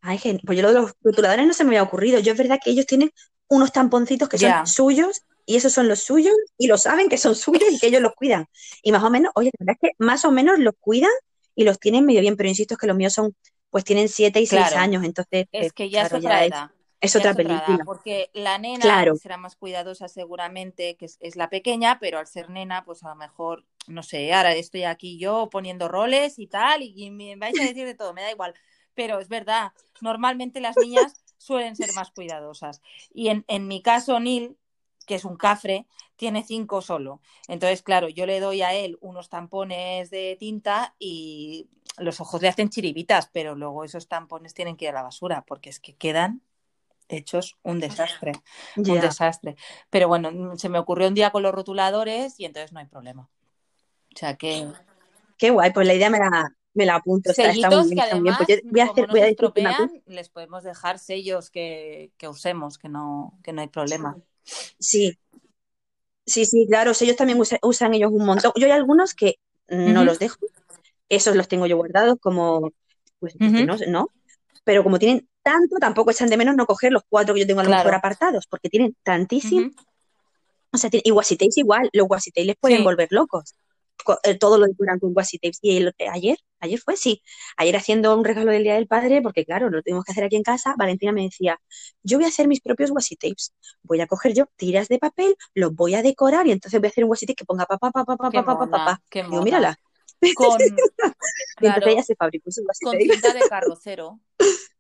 Ay, pues yo lo de los rotuladores no se me había ocurrido. Yo es verdad que ellos tienen unos tamponcitos que son suyos y esos son los suyos y lo saben que son suyos y que ellos los cuidan. Y más o menos, oye, la verdad es que más o menos los cuidan y los tienen medio bien, pero insisto es que los míos son, pues tienen siete y seis años, entonces... Es que ya es otra edad. Es otra película. porque la nena será más cuidadosa seguramente, que es, la pequeña, pero al ser nena, pues a lo mejor, no sé, ahora estoy aquí yo poniendo roles y tal, y, me vais a decir de todo, me da igual. Pero es verdad, normalmente las niñas suelen ser más cuidadosas. Y en, en mi caso, Neil, que es un cafre, tiene cinco solo. Entonces, claro, yo le doy a él unos tampones de tinta y los ojos le hacen chiribitas, pero luego esos tampones tienen que ir a la basura porque es que quedan hechos un desastre, un desastre. Pero bueno, se me ocurrió un día con los rotuladores y entonces no hay problema. O sea que... Qué guay, pues la idea me la, me la apunto. Sellitos está, muy bien, que además, pues voy a hacer, voy a estropean, les podemos dejar sellos que, que, usemos, que no, que no hay problema. Sí, sí, sí, claro, sellos también usan, usan ellos un montón. Yo hay algunos que no uh -huh. los dejo, esos los tengo yo guardados como, pues, uh -huh. no, no, pero como tienen tanto, tampoco echan de menos no coger los cuatro que yo tengo a lo claro. mejor apartados, porque tienen tantísimo. Uh -huh. O sea, y Wasitails igual, los Wasitails les pueden sí. volver locos. Eh, todo lo decoran con washi tapes. Y el, ayer, ayer fue, sí, ayer haciendo un regalo del Día del Padre, porque claro, lo tuvimos que hacer aquí en casa, Valentina me decía, yo voy a hacer mis propios washi tapes. Voy a coger yo tiras de papel, los voy a decorar y entonces voy a hacer un washi tape que ponga papá, papá, papá, papá, papá, papá. Digo, mírala. Con, y entonces ella se fabricó su washi con cinta de carrocero.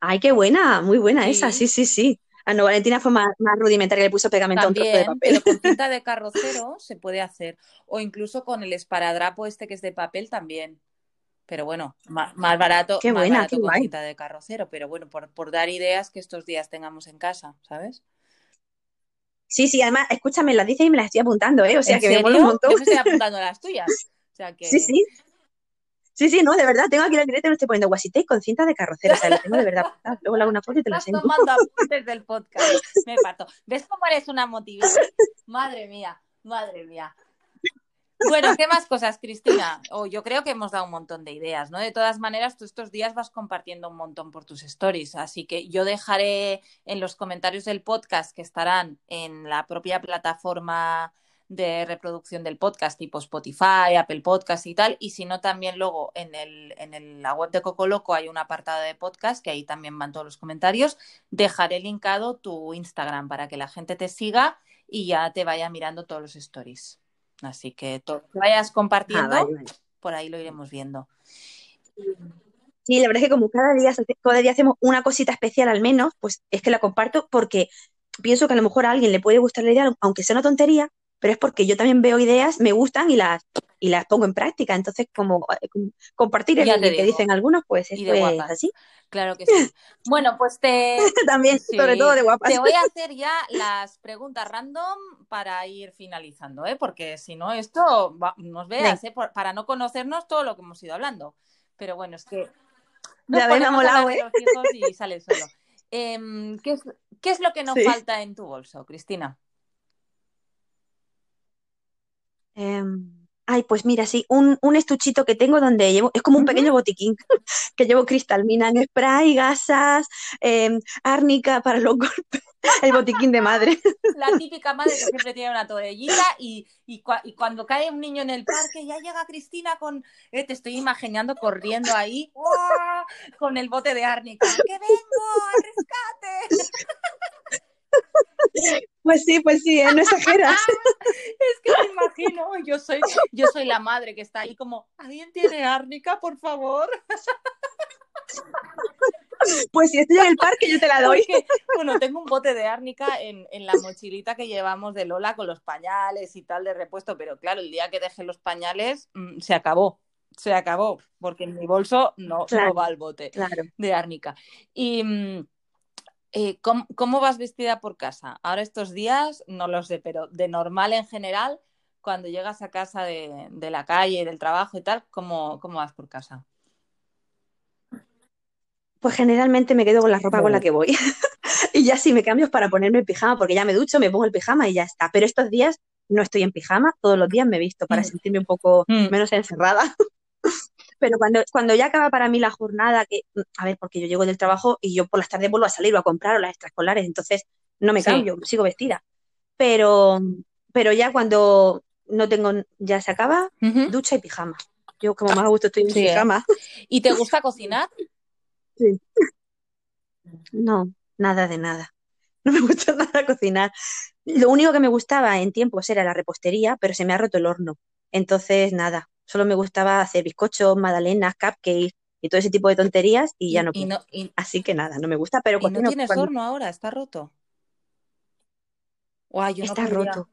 Ay, qué buena, muy buena sí. esa, sí, sí, sí. Ah, no, Valentina fue más, más rudimentaria, le puso pegamento También, a un trozo de papel. Pero con cinta de carrocero se puede hacer. O incluso con el esparadrapo este que es de papel también. Pero bueno, más, más barato, qué más buena, barato qué con guay. cinta de carrocero. Pero bueno, por, por dar ideas que estos días tengamos en casa, ¿sabes? Sí, sí, además, escúchame, las dices y me las estoy apuntando, ¿eh? O sea, que serio? me mola un montón. Yo me estoy apuntando las tuyas. O sea que... Sí, sí. Sí, sí, no, de verdad, tengo aquí la directa y me estoy poniendo guasité con cinta de carrocera, o sea, lo tengo de verdad. Luego le hago una foto y te la enseño. tomando apuntes del podcast, me parto. ¿Ves cómo eres una motivada? Madre mía, madre mía. Bueno, ¿qué más cosas, Cristina? Oh, yo creo que hemos dado un montón de ideas, ¿no? De todas maneras, tú estos días vas compartiendo un montón por tus stories, así que yo dejaré en los comentarios del podcast que estarán en la propia plataforma de reproducción del podcast, tipo Spotify, Apple Podcast y tal. Y si no, también luego en, el, en el, la web de Coco Loco hay un apartado de podcast que ahí también van todos los comentarios. Dejaré linkado tu Instagram para que la gente te siga y ya te vaya mirando todos los stories. Así que todo que vayas compartiendo, ah, vale, vale. por ahí lo iremos viendo. Sí, la verdad es que como cada día, cada día hacemos una cosita especial al menos, pues es que la comparto porque pienso que a lo mejor a alguien le puede gustar la idea, aunque sea una tontería, pero es porque yo también veo ideas, me gustan y las, y las pongo en práctica. Entonces, como, eh, como compartir el que dicen algunos, pues esto es así. Claro que sí. Bueno, pues te... también, sí. sobre todo de guapas. Te voy a hacer ya las preguntas random para ir finalizando, ¿eh? Porque si no, esto va, nos veas, ¿eh? Por, para no conocernos todo lo que hemos ido hablando. Pero bueno, es que... Nos ya molado, ¿eh? y sale solo. Eh, ¿qué, es, ¿Qué es lo que nos sí. falta en tu bolso, Cristina? Eh, ay, pues mira, sí, un, un, estuchito que tengo donde llevo, es como un pequeño botiquín, que llevo cristalmina en spray, gasas, eh, árnica para los golpes, el botiquín de madre. La típica madre que siempre tiene una toallita y, y, y, cuando cae un niño en el parque, ya llega Cristina con, eh, te estoy imaginando corriendo ahí, con el bote de árnica, ¡que vengo al rescate! Pues sí, pues sí, ¿eh? no exageras. es que me imagino, yo soy, yo soy la madre que está ahí como, ¿alguien tiene árnica, por favor? Pues si estoy en el parque, yo te la doy. Porque, bueno, tengo un bote de árnica en, en, la mochilita que llevamos de Lola con los pañales y tal de repuesto, pero claro, el día que dejé los pañales, mmm, se acabó. Se acabó, porque en mi bolso no, claro, no va el bote claro. de árnica. Y. Mmm, eh, ¿cómo, ¿cómo, vas vestida por casa? Ahora estos días no lo sé, pero de normal en general, cuando llegas a casa de, de la calle, del trabajo y tal, ¿cómo, ¿cómo, vas por casa? Pues generalmente me quedo con la ropa con la que voy. y ya sí me cambio para ponerme el pijama, porque ya me ducho, me pongo el pijama y ya está. Pero estos días no estoy en pijama, todos los días me he visto para mm. sentirme un poco mm. menos encerrada. pero cuando, cuando ya acaba para mí la jornada, que, a ver, porque yo llego del trabajo y yo por las tardes vuelvo a salir o a comprar o las extraescolares, entonces no me cambio, sí. sigo vestida. Pero, pero ya cuando no tengo, ya se acaba, uh -huh. ducha y pijama. Yo como más a gusto estoy en sí, pijama. ¿Y te gusta cocinar? Sí. No, nada de nada. No me gusta nada cocinar. Lo único que me gustaba en tiempos era la repostería, pero se me ha roto el horno. Entonces, nada, Solo me gustaba hacer bizcochos, magdalenas, cupcakes, y todo ese tipo de tonterías y, ya no puedo. Así que nada, no me gusta, pero ¿Y no tienes horno ahora? ¿Está roto? Está roto.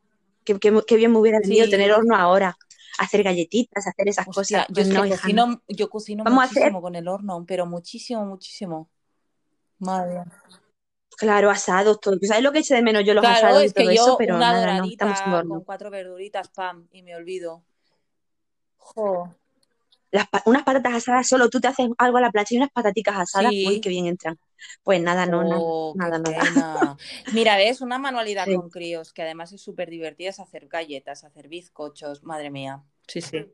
Qué, bien me hubiera venido tener horno ahora hacer galletitas, hacer esas cosas. Yo, no, cocino, yo cocino Vamos muchísimo con el horno, pero muchísimo, muchísimo. Madre Claro, asados, todo. ¿Sabes lo que eché de menos yo los asados y todo eso? Pero una nada, doradita con cuatro verduritas, pam, y me olvido. Unas patatas asadas, solo tú te haces algo a la plancha y unas pataticas asadas, uy, qué bien entran. Pues nada, no, no, oh, nada, nada. Mira, ves, una manualidad con críos que además es súper divertida es hacer galletas, hacer bizcochos, madre mía. Sí, sí.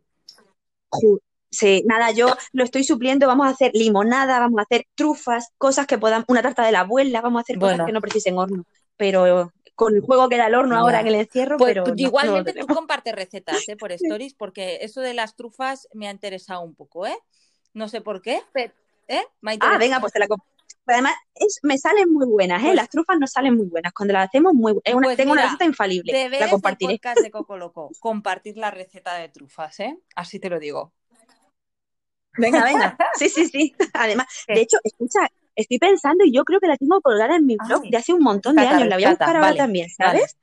Sí, nada, yo lo estoy supliendo, vamos a hacer limonada, vamos a hacer trufas, cosas que puedan, una tarta de la abuela, vamos a hacer cosas que no precisen horno, pero con el juego que da el horno ahora en el encierro, pues, pero igualmente tú compartes recetas ¿eh? por stories, porque eso de las trufas me ha interesado un poco, ¿eh? No sé por qué, pero, ¿eh? ah, venga, pues te la además me salen muy buenas, ¿eh? Pues las trufas nos salen muy buenas. Cuando las hacemos, muy pues tengo una receta infalible. La compartiré. podcast de Coco Loco, compartir la receta de trufas, ¿eh? Así te lo digo. Venga, venga. Sí, sí, sí. Además, de hecho, escucha, estoy pensando y yo creo que la tengo colgada en mi blog de hace un montón de años. La voy a buscar ahora también, ¿sabes?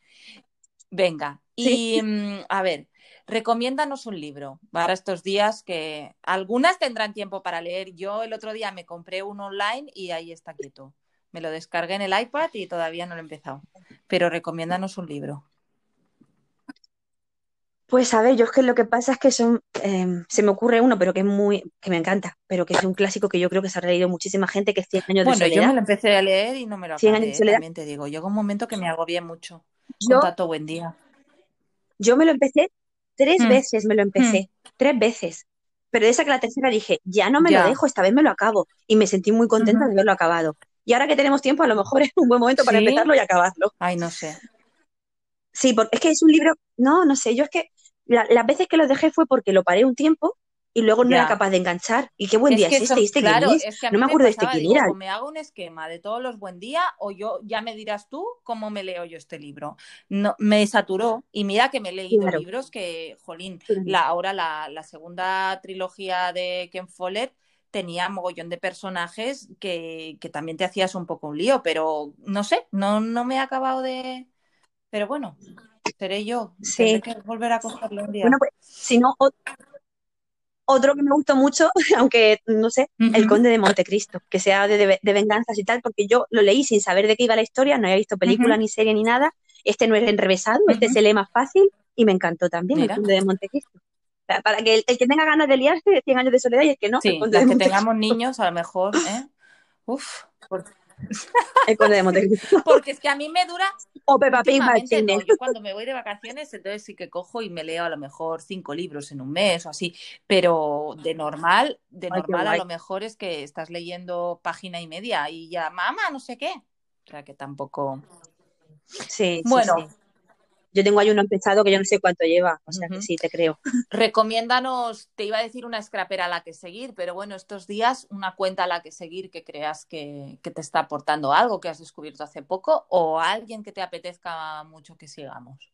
Venga. Y mm, a ver, recomiéndanos un libro para estos días que algunas tendrán tiempo para leer. Yo el otro día me compré uno online y ahí está quieto. Me lo descargué en el iPad y todavía no lo he empezado. Pero recomiéndanos un libro. Pues a ver, yo es que lo que pasa es que son, em, se me ocurre uno, pero que es muy, que me encanta, pero que es un clásico que yo creo que se ha leído muchísima gente, que es 100 años de soledad. Bueno, yo me lo empecé a leer y no me lo acabé, 100 años de soledad. también te digo. Llegó un momento que me agobié mucho. Yo, Tato, buen día. Yo me lo empecé tres mm. veces, me lo empecé, mm. tres veces. Pero de esa que la tercera dije, ya no me lo dejo, esta vez me lo acabo. Y me sentí muy contenta de haberlo acabado. Y ahora que tenemos tiempo, a lo mejor es un buen momento para empezarlo y acabarlo. Ay, no sé. Sí, porque es que es un libro, no, no sé, yo es que las veces que lo dejé fue porque lo paré un tiempo y luego no era capaz de enganchar. Y qué buen día es este, este claro, es? que no me acuerdo de este quién era. O me hago un esquema de todos los buen día o yo ya me dirás tú cómo me leo yo este libro. No, me saturó y mira que me he leído libros que, jolín, la, ahora la, la, segunda trilogía de Ken Follett tenía mogollón de personajes que, que, también te hacías un poco un lío, pero no sé, no, no me he acabado de... Pero bueno, seré yo. Sí. que volver a cogerlo un día. Bueno, pues, si no, otro que me gustó mucho, aunque no sé, El Conde de Montecristo, que sea de, venganzas y tal, porque yo lo leí sin saber de qué iba la historia, no había visto película ni serie ni nada. Este no es enrevesado, este se lee más fácil y me encantó también El Conde de Montecristo. Para que el, que tenga ganas de liarse, 100 años de soledad y el que no. Sí, el que tengamos niños, a lo mejor, ¿eh? Uf, el conde de Montecristo. Porque es que a mí me dura. O Peppa Pig Yo cuando me voy de vacaciones, entonces sí que cojo y me leo a lo mejor cinco libros en un mes o así. Pero de normal, de normal a lo mejor es que estás leyendo página y media y ya, mamá, no sé qué. O sea que tampoco. Sí, bueno, sí. Yo tengo ahí uno empezado que yo no sé cuánto lleva, o sea que sí, te creo. Recomiéndanos, te iba a decir una scrapera a la que seguir, pero bueno, estos días una cuenta a la que seguir que creas que, te está aportando algo que has descubierto hace poco o alguien que te apetezca mucho que sigamos.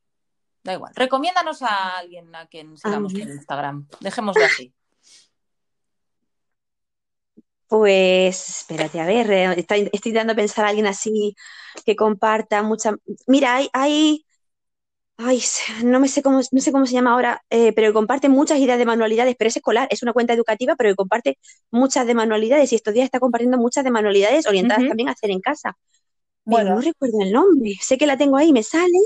Da igual. Recomiéndanos a alguien a quien sigamos en Instagram. Dejémoslo así. Pues espérate, a ver, eh, estoy, estoy dando a pensar a alguien así que comparta mucha. Mira, hay, hay Ay, no me sé cómo, no sé cómo se llama ahora, eh, pero comparte muchas ideas de manualidades, pero es escolar, es una cuenta educativa, pero comparte muchas de manualidades y estos días está compartiendo muchas de manualidades orientadas también a hacer en casa. Bueno, no recuerdo el nombre, sé que la tengo ahí, me sale.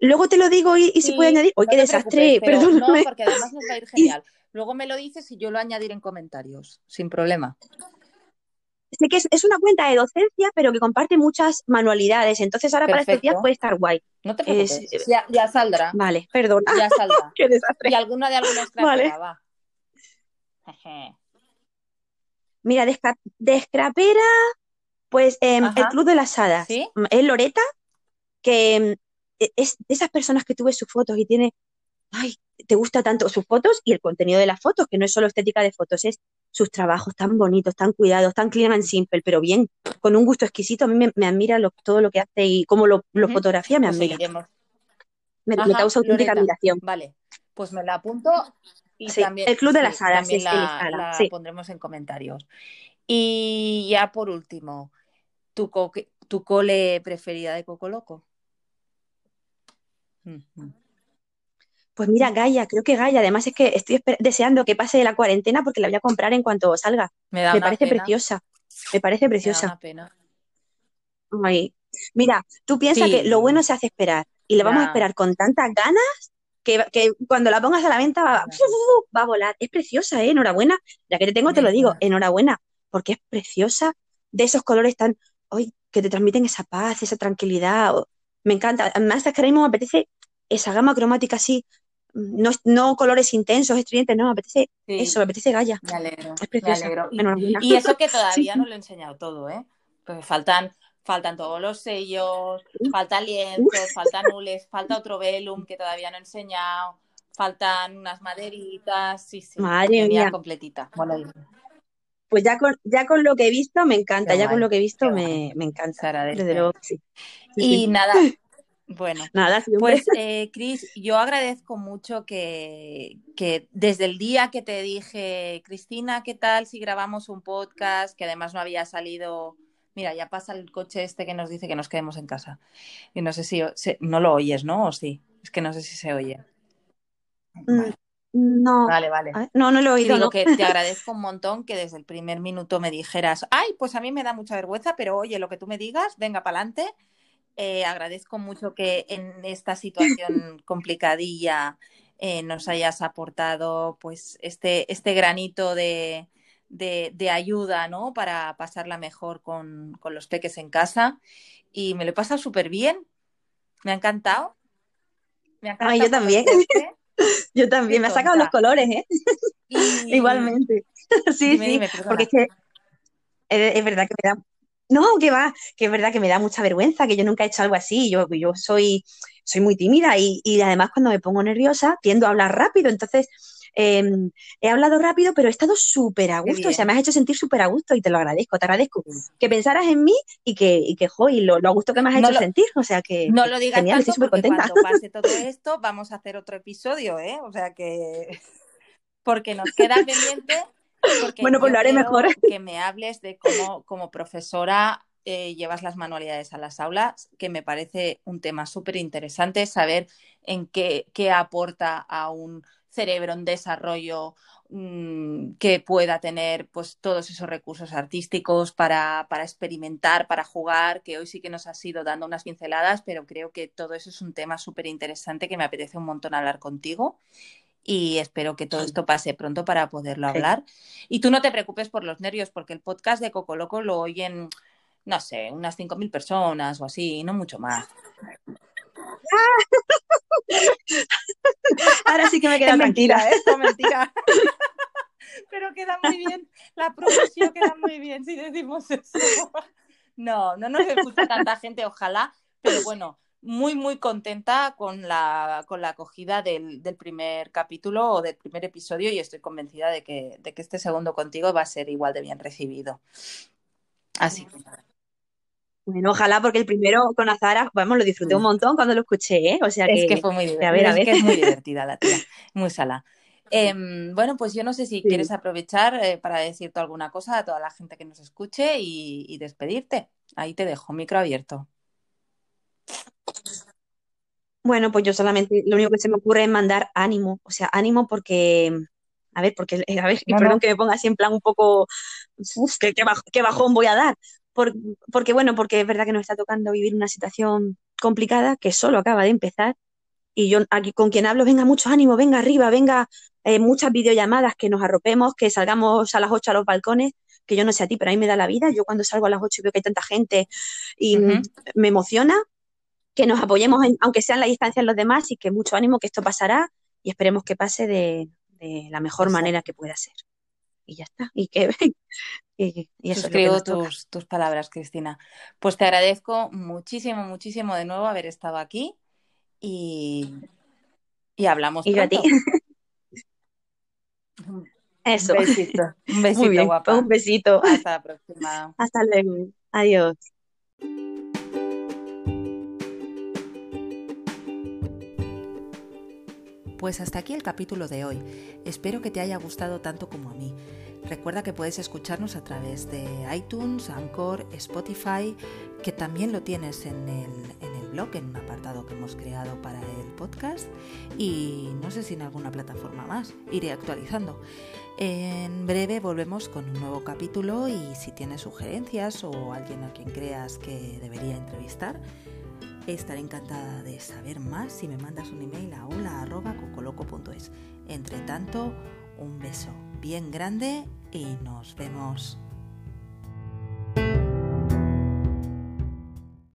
Luego te lo digo y, si puede añadir. Oye, qué desastre, perdón. No, porque además nos va a ir genial. Luego me lo dices y yo lo añadiré en comentarios, sin problema sé que es, una cuenta de docencia, pero que comparte muchas manualidades. Entonces ahora para este día puede estar guay. No te preocupes. ya, saldrá. Vale, perdón. Ya saldrá. Qué desastre. Y alguna de alguna vale. va. Mira, de, scrapera, pues em, el Club de las Hadas. ¿Sí? Es Loreta, que em, e, es de esas personas que tuve sus fotos y tiene, ay, te gusta tanto sus fotos y el contenido de las fotos, que no es solo estética de fotos, es sus trabajos tan bonitos, tan cuidados, tan clean and simple, pero bien, con un gusto exquisito. A mí me, admira todo lo que hace y cómo lo, fotografía, me admira. Me, causa auténtica admiración. Vale, pues me la apunto y también el Club de las Hadas, también la, pondremos en comentarios. Y ya por último, ¿tu, tu cole preferida de Coco Loco? Pues mira, Gaia, creo que Gaia. Además es que estoy deseando que pase la cuarentena porque la voy a comprar en cuanto salga. Me, parece preciosa. Me parece preciosa. pena. Mira, tú piensas que lo bueno se hace esperar y le vamos a esperar con tantas ganas que, cuando la pongas a la venta va, a volar. Es preciosa, ¿eh? Enhorabuena. Ya que te tengo, te lo digo, enhorabuena, porque es preciosa de esos colores tan, hoy que te transmiten esa paz, esa tranquilidad. Me encanta. Además, es que ahora mismo me apetece esa gama cromática así, no, no colores intensos, estridentes, no, me apetece eso, me apetece Gaia. Me alegro. Es preciosa. Y, eso que todavía no lo he enseñado todo, ¿eh? Porque faltan faltan todos los sellos, falta lienzos, faltan nules, falta otro velum que todavía no he enseñado, faltan unas maderitas, sí, sí, Madre mía. completita. Pues ya con, ya con lo que he visto me encanta, ya con lo que he visto me, me, encanta. Desde y nada, bueno, Nada, pues eh, Cris, yo agradezco mucho que, que, desde el día que te dije, Cristina, ¿qué tal si grabamos un podcast que además no había salido Mira, ya pasa el coche este que nos dice que nos quedemos en casa. Y no sé si, no lo oyes, ¿no? O sí. Es que no sé si se oye. Mm, no. Vale, vale. No, no lo he oído. Digo que te agradezco un montón que desde el primer minuto me dijeras, ay, pues a mí me da mucha vergüenza, pero oye, lo que tú me digas, venga para adelante. Eh, agradezco mucho que en esta situación complicadilla eh, nos hayas aportado pues este, este granito de, de, ayuda, ¿no? Para pasarla mejor con, los peques en casa. Y me lo he pasado súper bien. Me ha encantado. Me ha encantado yo también. yo también. Me ha sacado los colores, ¿eh? Igualmente. sí, sí. porque es que es, verdad que me da. No, que va, que es verdad que me da mucha vergüenza, que yo nunca he hecho algo así. Yo, yo soy, soy muy tímida y, y además cuando me pongo nerviosa tiendo a hablar rápido. Entonces, Em, he hablado rápido, pero he estado súper a gusto, o sea, me has hecho sentir súper a gusto y te lo agradezco, te agradezco que pensaras en mí y que, y que jo, y lo, a gusto que me has hecho sentir, o sea que no lo digas genial, estoy súper contenta. Cuando pase todo esto, vamos a hacer otro episodio, ¿eh? O sea que porque nos queda pendiente. Bueno, pues lo haré mejor. Que me hables de cómo, como profesora, eh, llevas las manualidades a las aulas, que me parece un tema súper interesante, saber en qué, qué aporta a un cerebro en desarrollo mm, que pueda tener pues todos esos recursos artísticos para, para, experimentar, para jugar, que hoy sí que nos has ido dando unas pinceladas, pero creo que todo eso es un tema súper interesante que me apetece un montón hablar contigo y espero que todo esto pase pronto para poderlo hablar. Y tú no te preocupes por los nervios, porque el podcast de Coco Loco lo oyen, no sé, unas 5.000 personas o así, no mucho más. Ahora sí que me queda. Mentira, ¿eh? mentira. Pero queda muy bien, la promoción queda muy bien si decimos eso. No, no nos escucha tanta gente, ojalá, pero bueno, muy, muy contenta con la, con la acogida del, del, primer capítulo o del primer episodio y estoy convencida de que, de que este segundo contigo va a ser igual de bien recibido. Así que bueno, ojalá, porque el primero con Azara, vamos, lo disfruté un montón cuando lo escuché, ¿eh? O sea que, es que fue muy divertida. A ver, a ver. Es, que es muy divertida la tía, muy sala. Em, bueno, pues yo no sé si quieres aprovechar eh, para decirte alguna cosa a toda la gente que nos escuche y, despedirte. Ahí te dejo, micro abierto. Bueno, pues yo solamente lo único que se me ocurre es mandar ánimo, o sea, ánimo porque, a ver, porque, a ver, perdón que me ponga así en plan un poco, uf, qué bajón voy a dar, porque, bueno, porque es verdad que nos está tocando vivir una situación complicada que solo acaba de empezar. Y yo aquí con quien hablo, venga, mucho ánimo, venga arriba, venga, eh, muchas videollamadas, que nos arropemos, que salgamos a las 8 a los balcones, que yo no sé a ti, pero a mí me da la vida. Yo cuando salgo a las 8 y veo que hay tanta gente y me emociona, que nos apoyemos, aunque sean la distancia en los demás, y que mucho ánimo, que esto pasará y esperemos que pase de, la mejor manera que pueda ser. Y ya está. Y que Y, Suscribo tus, tus, palabras, Cristina. Pues te agradezco muchísimo, muchísimo de nuevo haber estado aquí y, y hablamos y pronto. a ti. Eso. Un besito. Un besito, guapa. Un besito. Hasta la próxima. Hasta luego. Adiós. Pues hasta aquí el capítulo de hoy. Espero que te haya gustado tanto como a mí. Recuerda que puedes escucharnos a través de iTunes, Anchor, Spotify, que también lo tienes en el, en el blog, en un apartado que hemos creado para el podcast y no sé si en alguna plataforma más. Iré actualizando. En breve volvemos con un nuevo capítulo y si tienes sugerencias o alguien a quien creas que debería entrevistar, Estaré encantada de saber más si me mandas un email a hola.cocoloco.es. Entre tanto, un beso bien grande y nos vemos